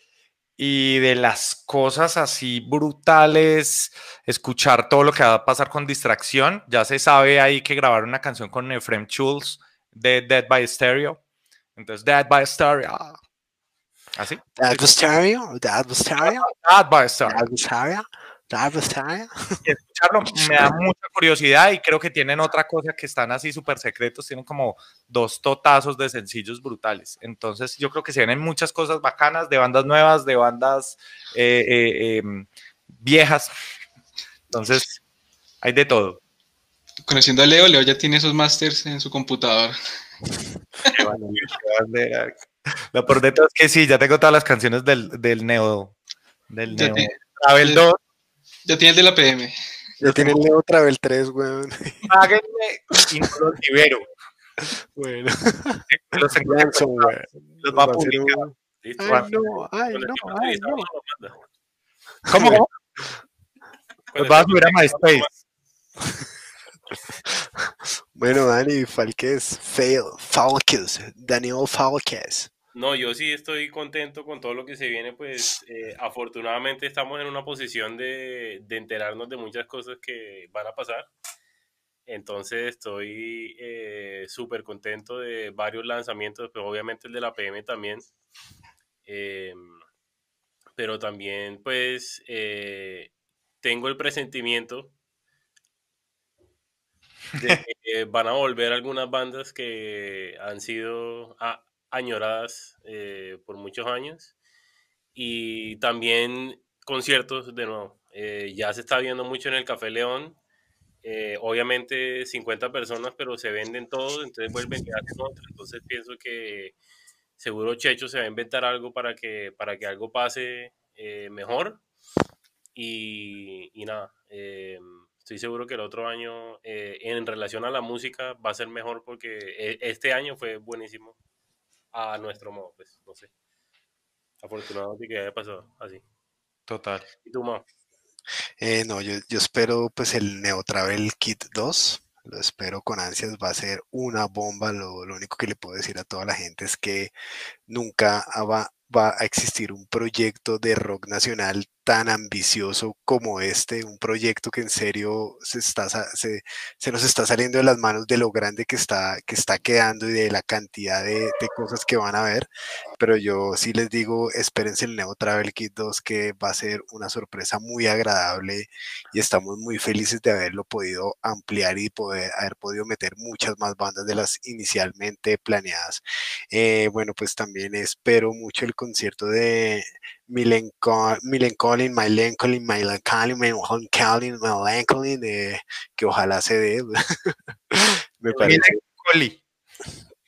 Y de las cosas así brutales, escuchar todo lo que va a pasar con distracción. Ya se sabe ahí que grabaron una canción con Efrem Schulz de Dead by Stereo. Entonces, Dead by Stereo. ah. ¿Así? ¿That was stereo? ¿That was stereo? Dead by Stereo. ¿That was stereo? *laughs* Escucharlo me da mucha curiosidad y creo que tienen otra cosa que están así súper secretos, tienen como dos totazos de sencillos brutales. Entonces yo creo que se vienen muchas cosas bacanas de bandas nuevas, de bandas eh, eh, em, viejas. Entonces hay de todo. Conociendo a Leo, Leo ya tiene esos masters en su computador. *laughs* Lo por de todo es que sí, ya tengo todas las canciones del, del Neo. Del Neo. Travel ya- 2. Ya tiene el de la PM. Ya tiene el Leo Travel 3, weón. Páguenme y no *laughs* los libero. Bueno, Los, que- ransomware. los va a publicar. Ay, no, ay, el no, ay, no. ¿Cómo? Los el va a subir a MySpace. Bueno, Dani, Falques, Fail, Falques, Daniel Falques. No, yo sí estoy contento con todo lo que se viene, pues eh, afortunadamente estamos en una posición de, de enterarnos de muchas cosas que van a pasar. Entonces estoy eh, súper contento de varios lanzamientos, pero obviamente el de la PM también. Eh, pero también pues eh, tengo el presentimiento de *laughs* que van a volver algunas bandas que han sido a- añoradas eh, por muchos años y también conciertos de nuevo. Eh, ya se está viendo mucho en el Café León. eh, obviamente 50 personas, pero se venden todos, entonces vuelven y hacen otro. Entonces pienso que seguro Checho se va a inventar algo para que, para que algo pase eh, mejor. Y, y nada, eh, estoy seguro que el otro año, eh, en relación a la música, va a ser mejor porque e- este año fue buenísimo a nuestro modo, pues, no sé. Afortunadamente que haya pasado así. Total. ¿Y tú, Mao? Eh, no, yo, yo espero pues el Neo Travel Kit 2. Lo espero con ansias. Va a ser una bomba. Lo, lo único que le puedo decir a toda la gente es que nunca va, va a existir un proyecto de rock nacional tan ambicioso como este, un proyecto que en serio se, está, se, se nos está saliendo de las manos de lo grande que está, que está quedando y de la cantidad de, de cosas que van a ver. Pero yo sí les digo, espérense el Neo Travel Kit 2 que va a ser una sorpresa muy agradable y estamos muy felices de haberlo podido ampliar y poder haber podido meter muchas más bandas de las inicialmente planeadas. Eh, bueno, pues también espero mucho el concierto de Milencolin, Milencolin, Milencolin, Milencolin, Milencolin, Milencolin, eh, que ojalá se dé. *laughs* Me parece. Coli.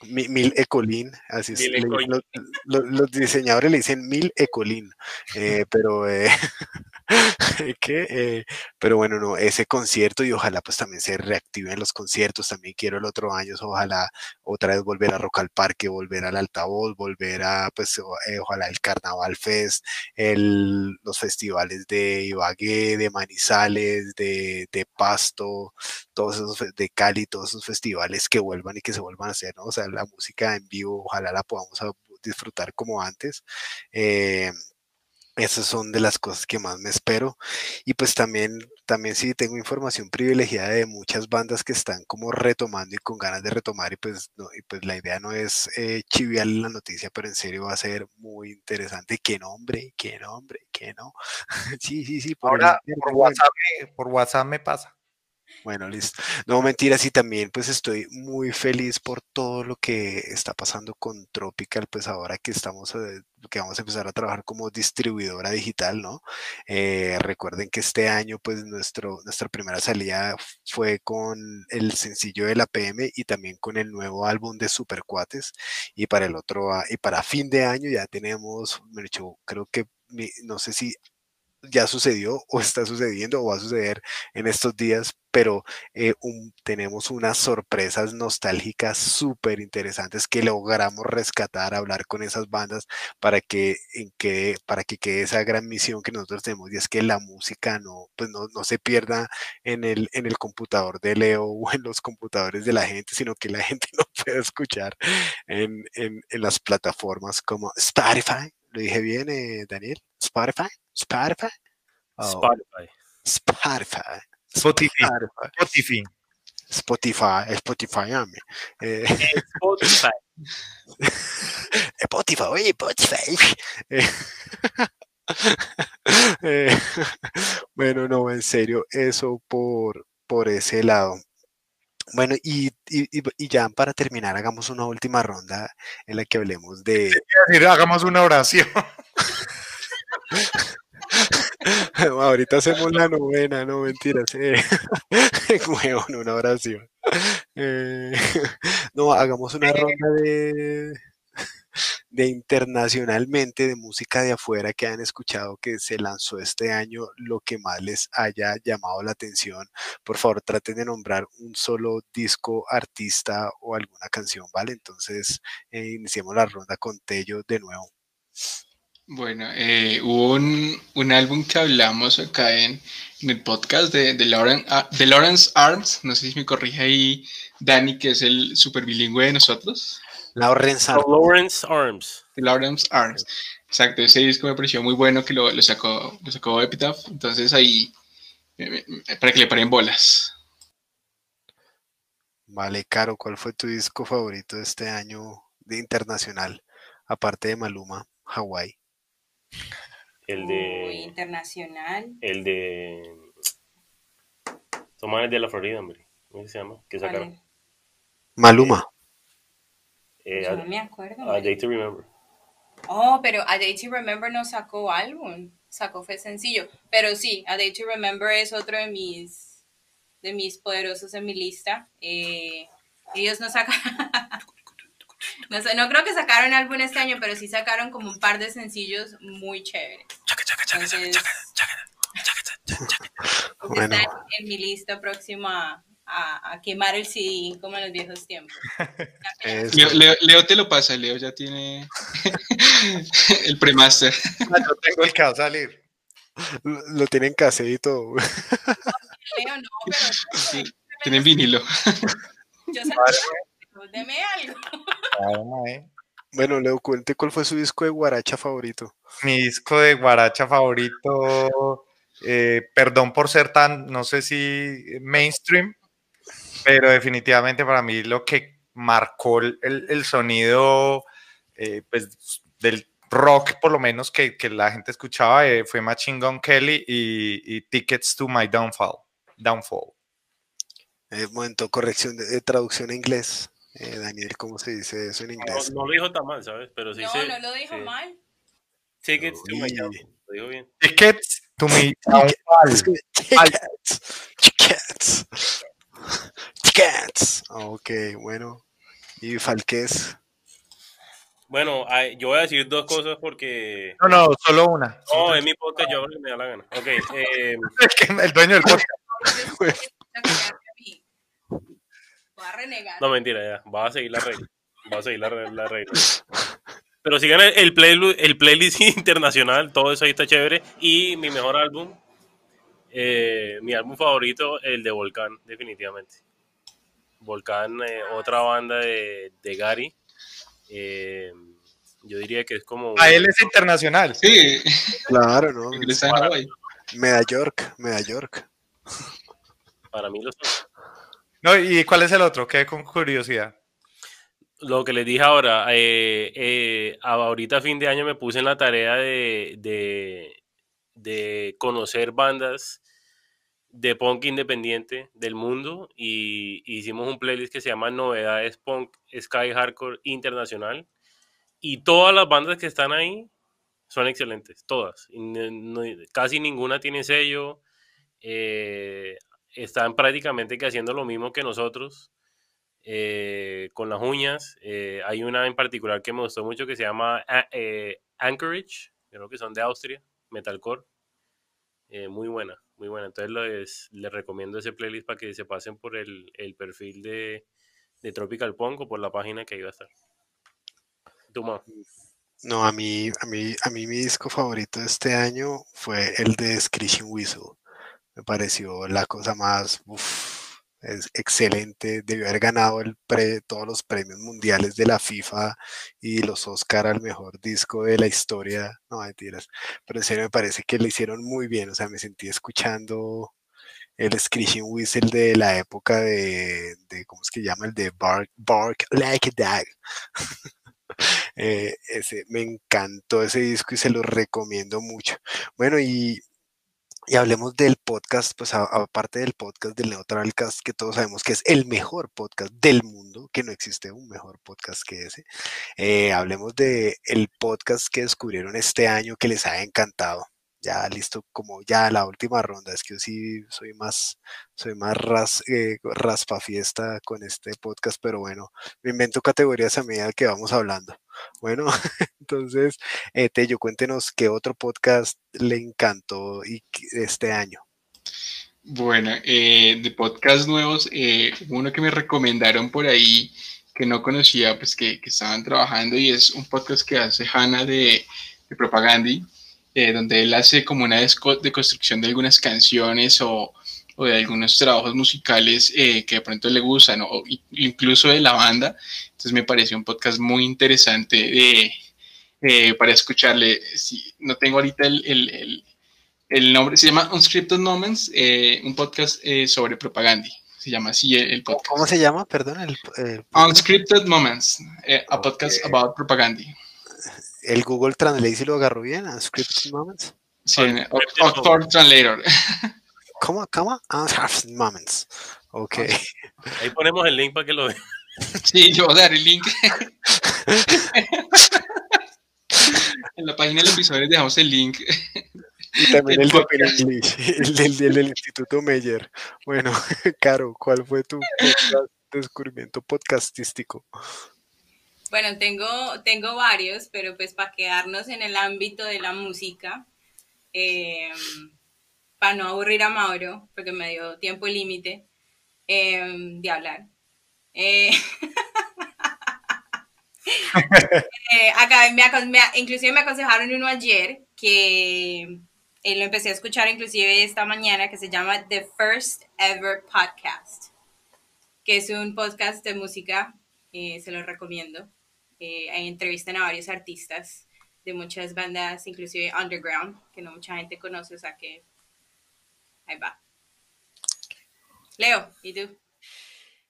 Mi- Mil Ecolin, así es. Mil le- Ecolin. Los, los- los diseñadores le dicen Mil Ecolin, eh, pero eh, *laughs* *laughs* ¿qué? Eh, pero bueno, no, ese concierto y ojalá pues también se reactiven los conciertos, también quiero el otro año, ojalá otra vez volver a Rock al Parque, volver al Altavoz, volver a pues eh, ojalá el Carnaval Fest, el, los festivales de Ibagué, de Manizales, de, de Pasto, todos esos de Cali, todos esos festivales que vuelvan y que se vuelvan a hacer, ¿no? O sea, la música en vivo, ojalá la podamos a- disfrutar como antes. Eh, esas son de las cosas que más me espero. Y pues también, también sí tengo información privilegiada de muchas bandas que están como retomando y con ganas de retomar. Y pues, no, y pues la idea no es eh, chiviar la noticia, pero en serio va a ser muy interesante. ¿Qué nombre? ¿Qué nombre? ¿Qué no? *laughs* Sí, sí, sí. por Ahora interno, por bueno. WhatsApp, me- por WhatsApp me pasa. Bueno, listo. No, mentiras, y también pues estoy muy feliz por todo lo que está pasando con Tropical, pues ahora que estamos, eh, que vamos a empezar a trabajar como distribuidora digital, ¿no? Eh, recuerden que este año pues nuestro, nuestra primera salida fue con el sencillo de la PM y también con el nuevo álbum de Super Cuates y para el otro, y para fin de año ya tenemos, me dicho, creo que, no sé si ya sucedió o está sucediendo o va a suceder en estos días, pero eh, un- tenemos unas sorpresas nostálgicas súper interesantes que logramos rescatar, hablar con esas bandas para que, en que, para que quede esa gran misión que nosotros tenemos y es que la música no, pues no, no se pierda en el, en el computador de Leo *laughs* o en los computadores de la gente, sino que la *laughs* gente lo pueda escuchar en, en, en las plataformas como Spotify. ¿Lo dije bien, eh, Daniel? Spotify. Spotify. Oh, Spotify. Spotify. Spotify. Spotify. Spotify. Spotify, Spotify, ame. Eh, Spotify. *laughs* Spotify, oye, Spotify. *laughs* Eh, eh, *laughs* bueno, no, en serio, eso por, por ese lado. Bueno, y, y, y- ya para terminar, hagamos una última ronda en la que hablemos de, hagamos una oración. *laughs* Ahorita hacemos la novena, no mentiras. Eh. *laughs* Eh, *laughs* no, hagamos una ronda de, de internacionalmente, de música de afuera que han escuchado que se lanzó este año, lo que más les haya llamado la atención. Por favor, traten de nombrar un solo disco, artista o alguna canción, ¿vale? Entonces, eh, iniciemos la ronda con Tello de nuevo. Bueno, eh, hubo un, un álbum que hablamos acá en, en el podcast de, de, Lauren, ah, de Lawrence Arms, no sé si me corrige ahí Dani, que es el super bilingüe de nosotros, Lawrence The Lawrence Arms. de Lawrence Arms. Exacto, ese disco me pareció muy bueno que lo, lo sacó, lo sacó Epitaph, entonces ahí, eh, eh, para que le paren bolas. Vale, Caro, ¿cuál fue tu disco favorito de este año de internacional? Aparte de Maluma, Hawái. El Uy, de. internacional. El de. Tomanes de la Florida, hombre. ¿Cómo se llama? Que ¿Cuál sacaron. Maluma. Eh, Yo a, no me acuerdo. a Day to Remember. Oh, pero A Day to Remember no sacó álbum, sacó fue sencillo. Pero sí, A Day to Remember es otro de mis de mis poderosos en mi lista. Eh, ellos no sacaron, *laughs* no, sé, no creo que sacaron álbum este año, pero sí sacaron como un par de sencillos muy chéveres. Entonces, Bueno. están en mi lista próxima a, a quemar el CD como en los viejos tiempos. *laughs* Leo, Leo, Leo te lo pasa, Leo ya tiene *laughs* el premaster. *laughs* Yo tengo el que va a salir. Lo, lo tienen todo. Leo, no, pero Sí, tienen vinilo. yo sé deme algo. Bueno, Leo, cuente cuál fue su disco de guaracha favorito. Mi disco de guaracha favorito, eh, perdón por ser tan, no sé si mainstream, pero definitivamente para mí lo que marcó el, el sonido eh, pues, del rock, por lo menos que, que la gente escuchaba, eh, fue Machine Gun Kelly y, y, Tickets to My Downfall. Downfall. Eh, momento, corrección de, de traducción a inglés. Eh, Daniel, ¿cómo se dice eso en inglés? No, no, lo dijo tan mal, ¿sabes? Pero sí no, se, no lo dijo sí. mal. Tickets to my. Lo bien. Tickets to. Es que- Tickets. Tickets. Tickets. Ok, bueno. ¿Y Falqués? Bueno, yo voy a decir dos cosas porque. No, no, solo una. No, es mi podcast, yo me da la gana. Ok, *laughs* eh, el dueño del *laughs* podcast. A renegar. no mentira, ya. Va a seguir la regla. Va a seguir la, la regla. Pero sigan el, el, playlu- el playlist *laughs* internacional, todo eso ahí está chévere. Y mi mejor álbum, eh, mi álbum favorito, el de Volcán, definitivamente. Volcán, eh, otra banda de, de Gary. Eh, yo diría que es como. A él es internacional. Sí, Claro, ¿no? Hawái. Meda York, York. Para mí, lo son. No, ¿Y cuál es el otro? Quedé con curiosidad. Lo que les dije ahora, eh, eh, ahorita a fin de año me puse en la tarea de, de, de conocer bandas de punk independiente del mundo y hicimos un playlist que se llama Novedades Punk Sky Hardcore Internacional y todas las bandas que están ahí son excelentes, todas. Casi ninguna tiene sello, eh, están prácticamente haciendo lo mismo que nosotros eh, con las uñas. Eh, hay una en particular que me gustó mucho que se llama eh, Anchorage, creo que son de Austria, metalcore. Muy buena, muy buena. Entonces les, les recomiendo ese playlist para que se pasen por el, el perfil de, de Tropical Punk o por la página que va a estar. ¿Tú, Mau? No, a mí, a mí, a mí mi disco favorito este año fue el de Screeching Whistle. Me pareció la cosa más, uf, es excelente. Debió haber ganado el pre, todos los premios mundiales de la FIFA y los Oscar al mejor disco de la historia. No, mentiras. Pero en serio me parece que le hicieron muy bien. O sea, me sentí escuchando el Screeching Whistle de la época de, de ¿cómo es que llama? El de Bark, Bark Like a Dog. *laughs* Eh, ese, me encantó ese disco y se lo recomiendo mucho. Bueno, y, y hablemos del podcast, pues aparte del podcast del Neutralcast, que todos sabemos que es el mejor podcast del mundo, que no existe un mejor podcast que ese. eh, hablemos de el podcast que descubrieron este año que les ha encantado. Ya listo, como ya la última ronda, es que yo sí soy más, soy más ras, eh, raspafiesta con este podcast, pero bueno, me invento categorías a medida que vamos hablando. Bueno, *laughs* entonces, eh, Tello, cuéntenos qué otro podcast le encantó y este año. Bueno, eh, de podcast nuevos, eh, uno que me recomendaron por ahí que no conocía, pues que, que estaban trabajando y es un podcast que hace Hanna de, de Propagandi, eh, donde él hace como una deconstrucción de algunas canciones o, o de algunos trabajos musicales eh, que de pronto le gustan o incluso de la banda. Entonces me pareció un podcast muy interesante de, eh, para escucharle. Sí, no tengo ahorita el, el- el- el nombre, se llama Unscripted Moments, eh, un podcast eh, sobre propaganda. Se llama así el, el ¿Cómo, podcast. cómo se llama? Perdón, el, Unscripted Moments, a podcast about propaganda. El Google Translate si lo agarró bien, Unscripted Moments. Sí, Oxford Translator. *laughs* ¿Cómo? ¿Cómo? Unscripted Moments. Ok. Ahí ponemos el link para que lo vean. *laughs* Sí, yo voy a dar el link. *laughs* en la página del episodio les dejamos el link. Y también El el. English, el del, Instituto Meyer. Bueno, Caro, ¿cuál fue tu podcast- descubrimiento podcastístico? Bueno, tengo, tengo varios, pero pues para quedarnos en el ámbito de la música, eh, para no aburrir a Mauro, porque me dio tiempo límite eh, de hablar. Eh, *laughs* eh, acá me, me- inclusive me aconsejaron uno ayer que eh, lo empecé a escuchar inclusive esta mañana que se llama The First Ever Podcast, que es un podcast de música, eh, se lo recomiendo. Eh, ahí entrevistan a varios artistas de muchas bandas, inclusive underground, que no mucha gente conoce, o sea que ahí va. Leo, ¿y tú?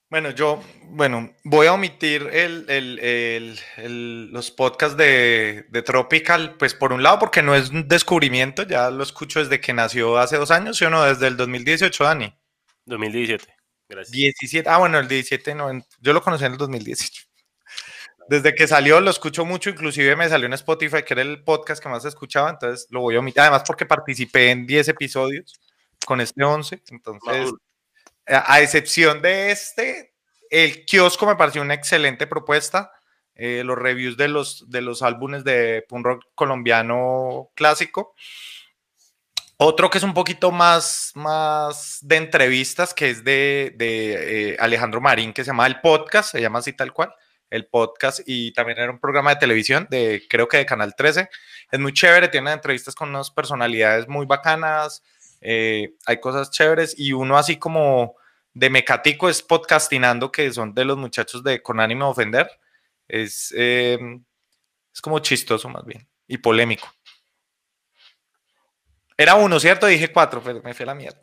Bueno, yo, bueno, voy a omitir el, el- el- el- los podcasts de, de Tropical, pues por un lado porque no es un descubrimiento, ya lo escucho desde que nació hace dos años, ¿sí o no? Desde el 2018, Dani. 2017. Gracias. 17, ah, bueno, el 17 no, yo lo conocí en el 2018. Desde que salió lo escucho mucho, inclusive me salió en Spotify, que era el podcast que más escuchaba, entonces lo voy a omitir, además porque participé en 10 episodios con este 11, entonces, a, excepción de este, el kiosco me pareció una excelente propuesta. Eh, los reviews de los, de los álbumes de punk rock colombiano clásico. Otro que es un poquito más, más de entrevistas, que es de, de eh, Alejandro Marín, que se llama El Podcast, se llama así tal cual, El Podcast, y también era un programa de televisión, de creo que de Canal 13. Es muy chévere, tiene entrevistas con unas personalidades muy bacanas, eh, hay cosas chéveres, y uno así como de Mecatico es podcastinando, que son de los muchachos de Con ánimo de ofender. Es, eh, es como chistoso más bien y polémico. Era uno, ¿cierto? Dije cuatro, pero me fue la mierda.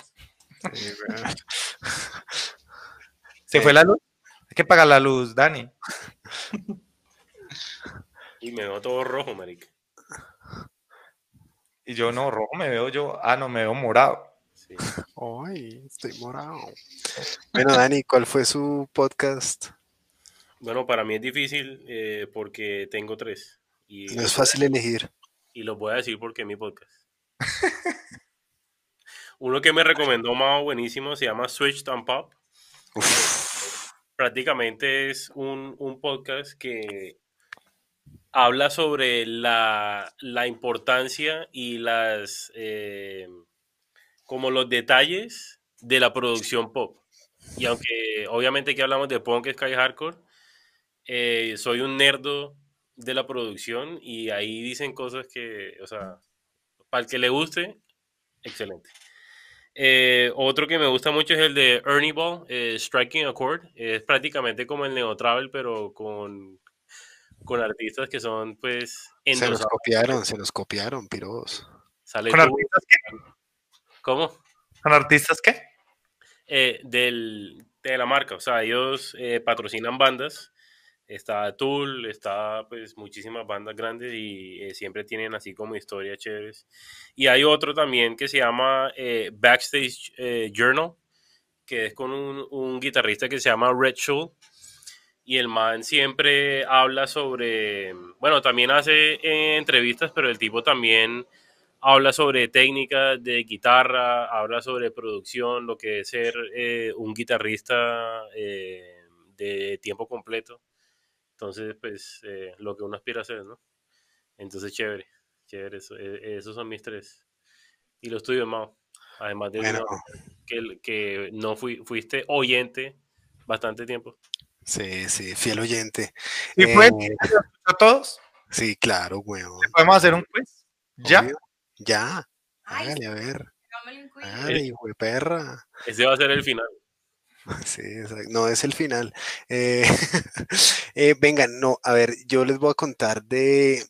Sí. *laughs* ¿Se fue la luz? Hay que pagar la luz, Dani. *laughs* Y me veo todo rojo, marica. Y yo no, rojo me veo yo. Ah, no, me veo morado. Sí. Ay, estoy morado. Bueno, Dani, ¿cuál fue su podcast? Bueno, para mí es difícil eh, porque tengo tres. Y, No es fácil elegir. y los voy a decir porque es mi podcast. *laughs* Uno que me recomendó Mao buenísimo se llama Switched on Pop. Uf, prácticamente es un, un podcast que habla sobre la, la importancia y las eh, como los detalles de la producción pop. Y aunque obviamente aquí hablamos de punk, sky hardcore, eh, soy un nerdo de la producción y ahí dicen cosas que, o sea, para el que le guste, excelente. Eh, otro que me gusta mucho es el de Ernie Ball, eh, Striking a Chord. Es prácticamente como el Neo Travel, pero con, con artistas que son, pues, se nos endosados. copiaron, se nos copiaron, piros. Sale ¿Con tú- artistas qué? ¿Cómo? ¿Con artistas qué? Eh, del, de la marca. O sea, ellos eh, patrocinan bandas. Está Tool, está pues muchísimas bandas grandes y eh, siempre tienen así como historias chéveres. Y hay otro también que se llama eh, Backstage eh, Journal, que es con un, guitarrista que se llama Red Shoal. Y el man siempre habla sobre, bueno, también hace entrevistas, pero el tipo también habla sobre técnicas de guitarra, habla sobre producción, lo que es ser un guitarrista de tiempo completo. Entonces, pues, eh, lo que uno aspira a hacer, ¿no? Entonces, chévere, chévere, eso, eh, esos son mis tres. Y los tuyos, Mao. Además de Bueno, que, que no fui, fuiste oyente bastante tiempo. sí, sí, fiel oyente. ¿Y fue? Eh, ¿A todos? sí, claro, weón. ¿Podemos hacer un quiz? ¿Ya? Obvio. Ya. Hágale, a ver. Hágale, hijo de perra. Ese va a ser el final. *laughs* Sí, exacto. No es el final. Eh, *laughs* eh, vengan, no, a ver, yo les voy a contar de,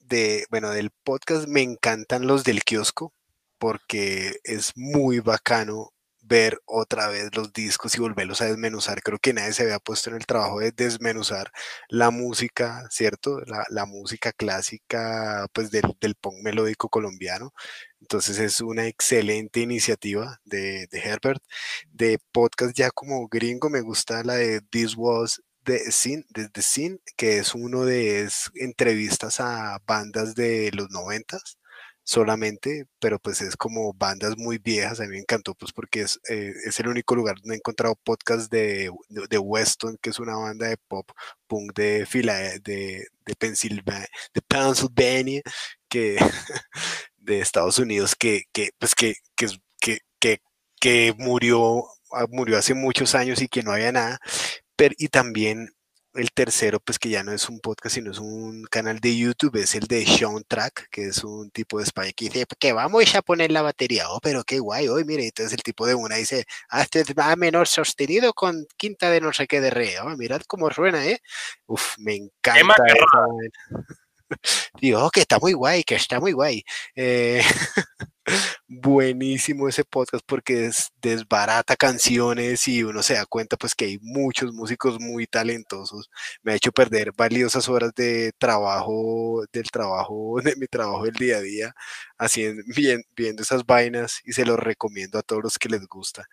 de, bueno, del podcast. Me encantan los del kiosco porque es muy bacano ver otra vez los discos y volverlos a desmenuzar. Creo que nadie se había puesto en el trabajo de desmenuzar la música, ¿cierto? La, la música clásica, pues del, del punk melódico colombiano. Entonces es una excelente iniciativa de, Herbert de podcast ya como gringo me gusta la de This Was de The Scene, que es uno de es entrevistas a bandas de los noventas solamente, pero pues es como bandas muy viejas, a mí me encantó pues porque es, eh, es el único lugar donde he encontrado podcast de, de, Weston, que es una banda de pop punk de Fila de, de Pensilvania, de Pennsylvania, que *laughs* de Estados Unidos, que, que pues que, que, que, que, que murió, ah, murió hace muchos años y que no había nada. Pero, y también el tercero, pues que ya no es un podcast, sino es un canal de YouTube, es el de Sean Track, que es un tipo de España que dice que vamos a poner la batería. Oh, pero qué guay, hoy mire, entonces el tipo de una dice, ah, este es A menor sostenido con quinta de no sé qué de re. Oh, mirad cómo suena, ¿eh? Uf, me encanta. *laughs* Digo, "Oh, que está muy guay, que está muy guay. Eh, *laughs* buenísimo ese podcast porque es, desbarata canciones y uno se da cuenta pues que hay muchos músicos muy talentosos. Me ha hecho perder valiosas horas de trabajo, del trabajo, *laughs* de mi trabajo del día a día, haciendo, viendo esas vainas y se los recomiendo a todos los que les gusta.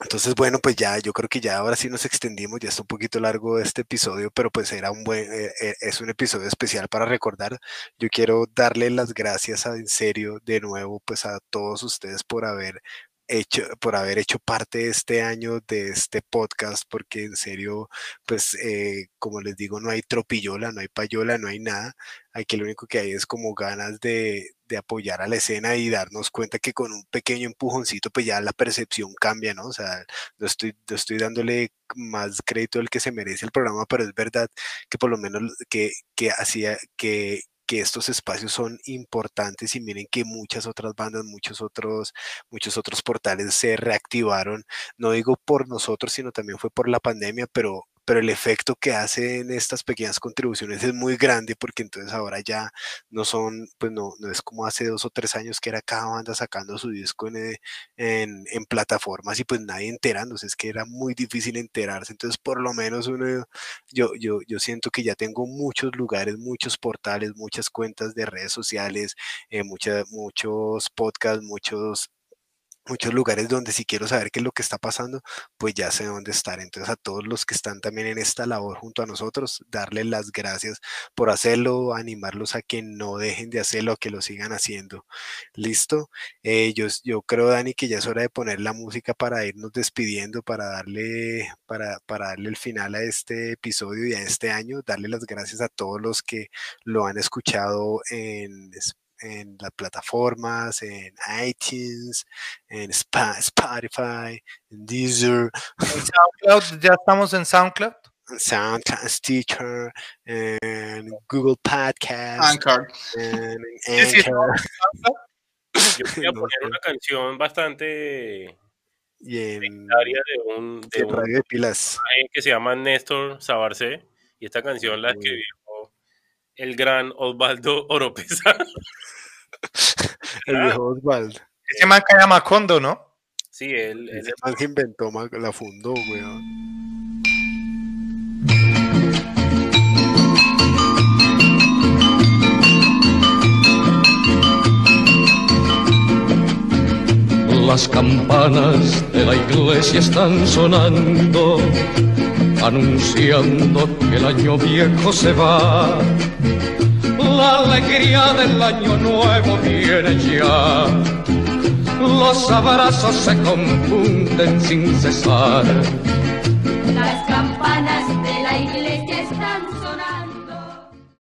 Entonces, bueno, pues ya, yo creo que ya ahora sí nos extendimos, ya está un poquito largo este episodio, pero pues era un buen, eh, eh, es un episodio especial para recordar. Yo quiero darle las gracias a, en serio de nuevo, pues a todos ustedes por haber hecho, por haber hecho parte este año de este podcast, porque en serio, pues eh, como les digo, no hay tropillola, no hay payola, no hay nada. Aquí lo único que hay es como ganas de, de apoyar a la escena y darnos cuenta que con un pequeño empujoncito, pues ya la percepción cambia, ¿no? O sea, no estoy, no estoy dándole más crédito al que se merece el programa, pero es verdad que por lo menos que, que hacía que que estos espacios son importantes y miren que muchas otras bandas, muchos otros, muchos otros portales se reactivaron, no digo por nosotros, sino también fue por la pandemia, pero pero el efecto que hacen estas pequeñas contribuciones es muy grande porque entonces ahora ya no son, pues no, no es como hace dos o tres años que era cada banda sacando su disco en, eh, en, en plataformas y pues nadie enterándose, es que era muy difícil enterarse, entonces por lo menos uno, yo, yo, yo siento que ya tengo muchos lugares, muchos portales, muchas cuentas de redes sociales, eh, muchos podcasts, muchos muchos lugares donde si quiero saber qué es lo que está pasando, pues ya sé dónde estar. Entonces a todos los que están también en esta labor junto a nosotros, darles las gracias por hacerlo, animarlos a que no dejen de hacerlo, a que lo sigan haciendo. Listo. Eh, yo, creo, Dani, que ya es hora de poner la música para irnos despidiendo, para darle, para, para darle el final a este episodio y a este año, darle las gracias a todos los que lo han escuchado en en las plataformas, en iTunes, en Spotify, en Deezer. ¿En SoundCloud? ¿Ya estamos en SoundCloud? En SoundCloud, Stitcher, en Google Podcast. Anchor. En, *laughs* Anchor. Yo voy a poner una canción bastante y en, de un, de un radio de pilas que se llama Néstor Sabarce y esta canción la escribió el gran Osvaldo Oropesa. *laughs* el viejo Osvaldo. Ese man que llama Condo, ¿no? Sí, él. Ese man que inventó, la fundó, weón. Las campanas de la iglesia están sonando, anunciando que el año viejo se va la alegría del año nuevo viene ya. Los abrazos se confunden sin cesar. Las campanas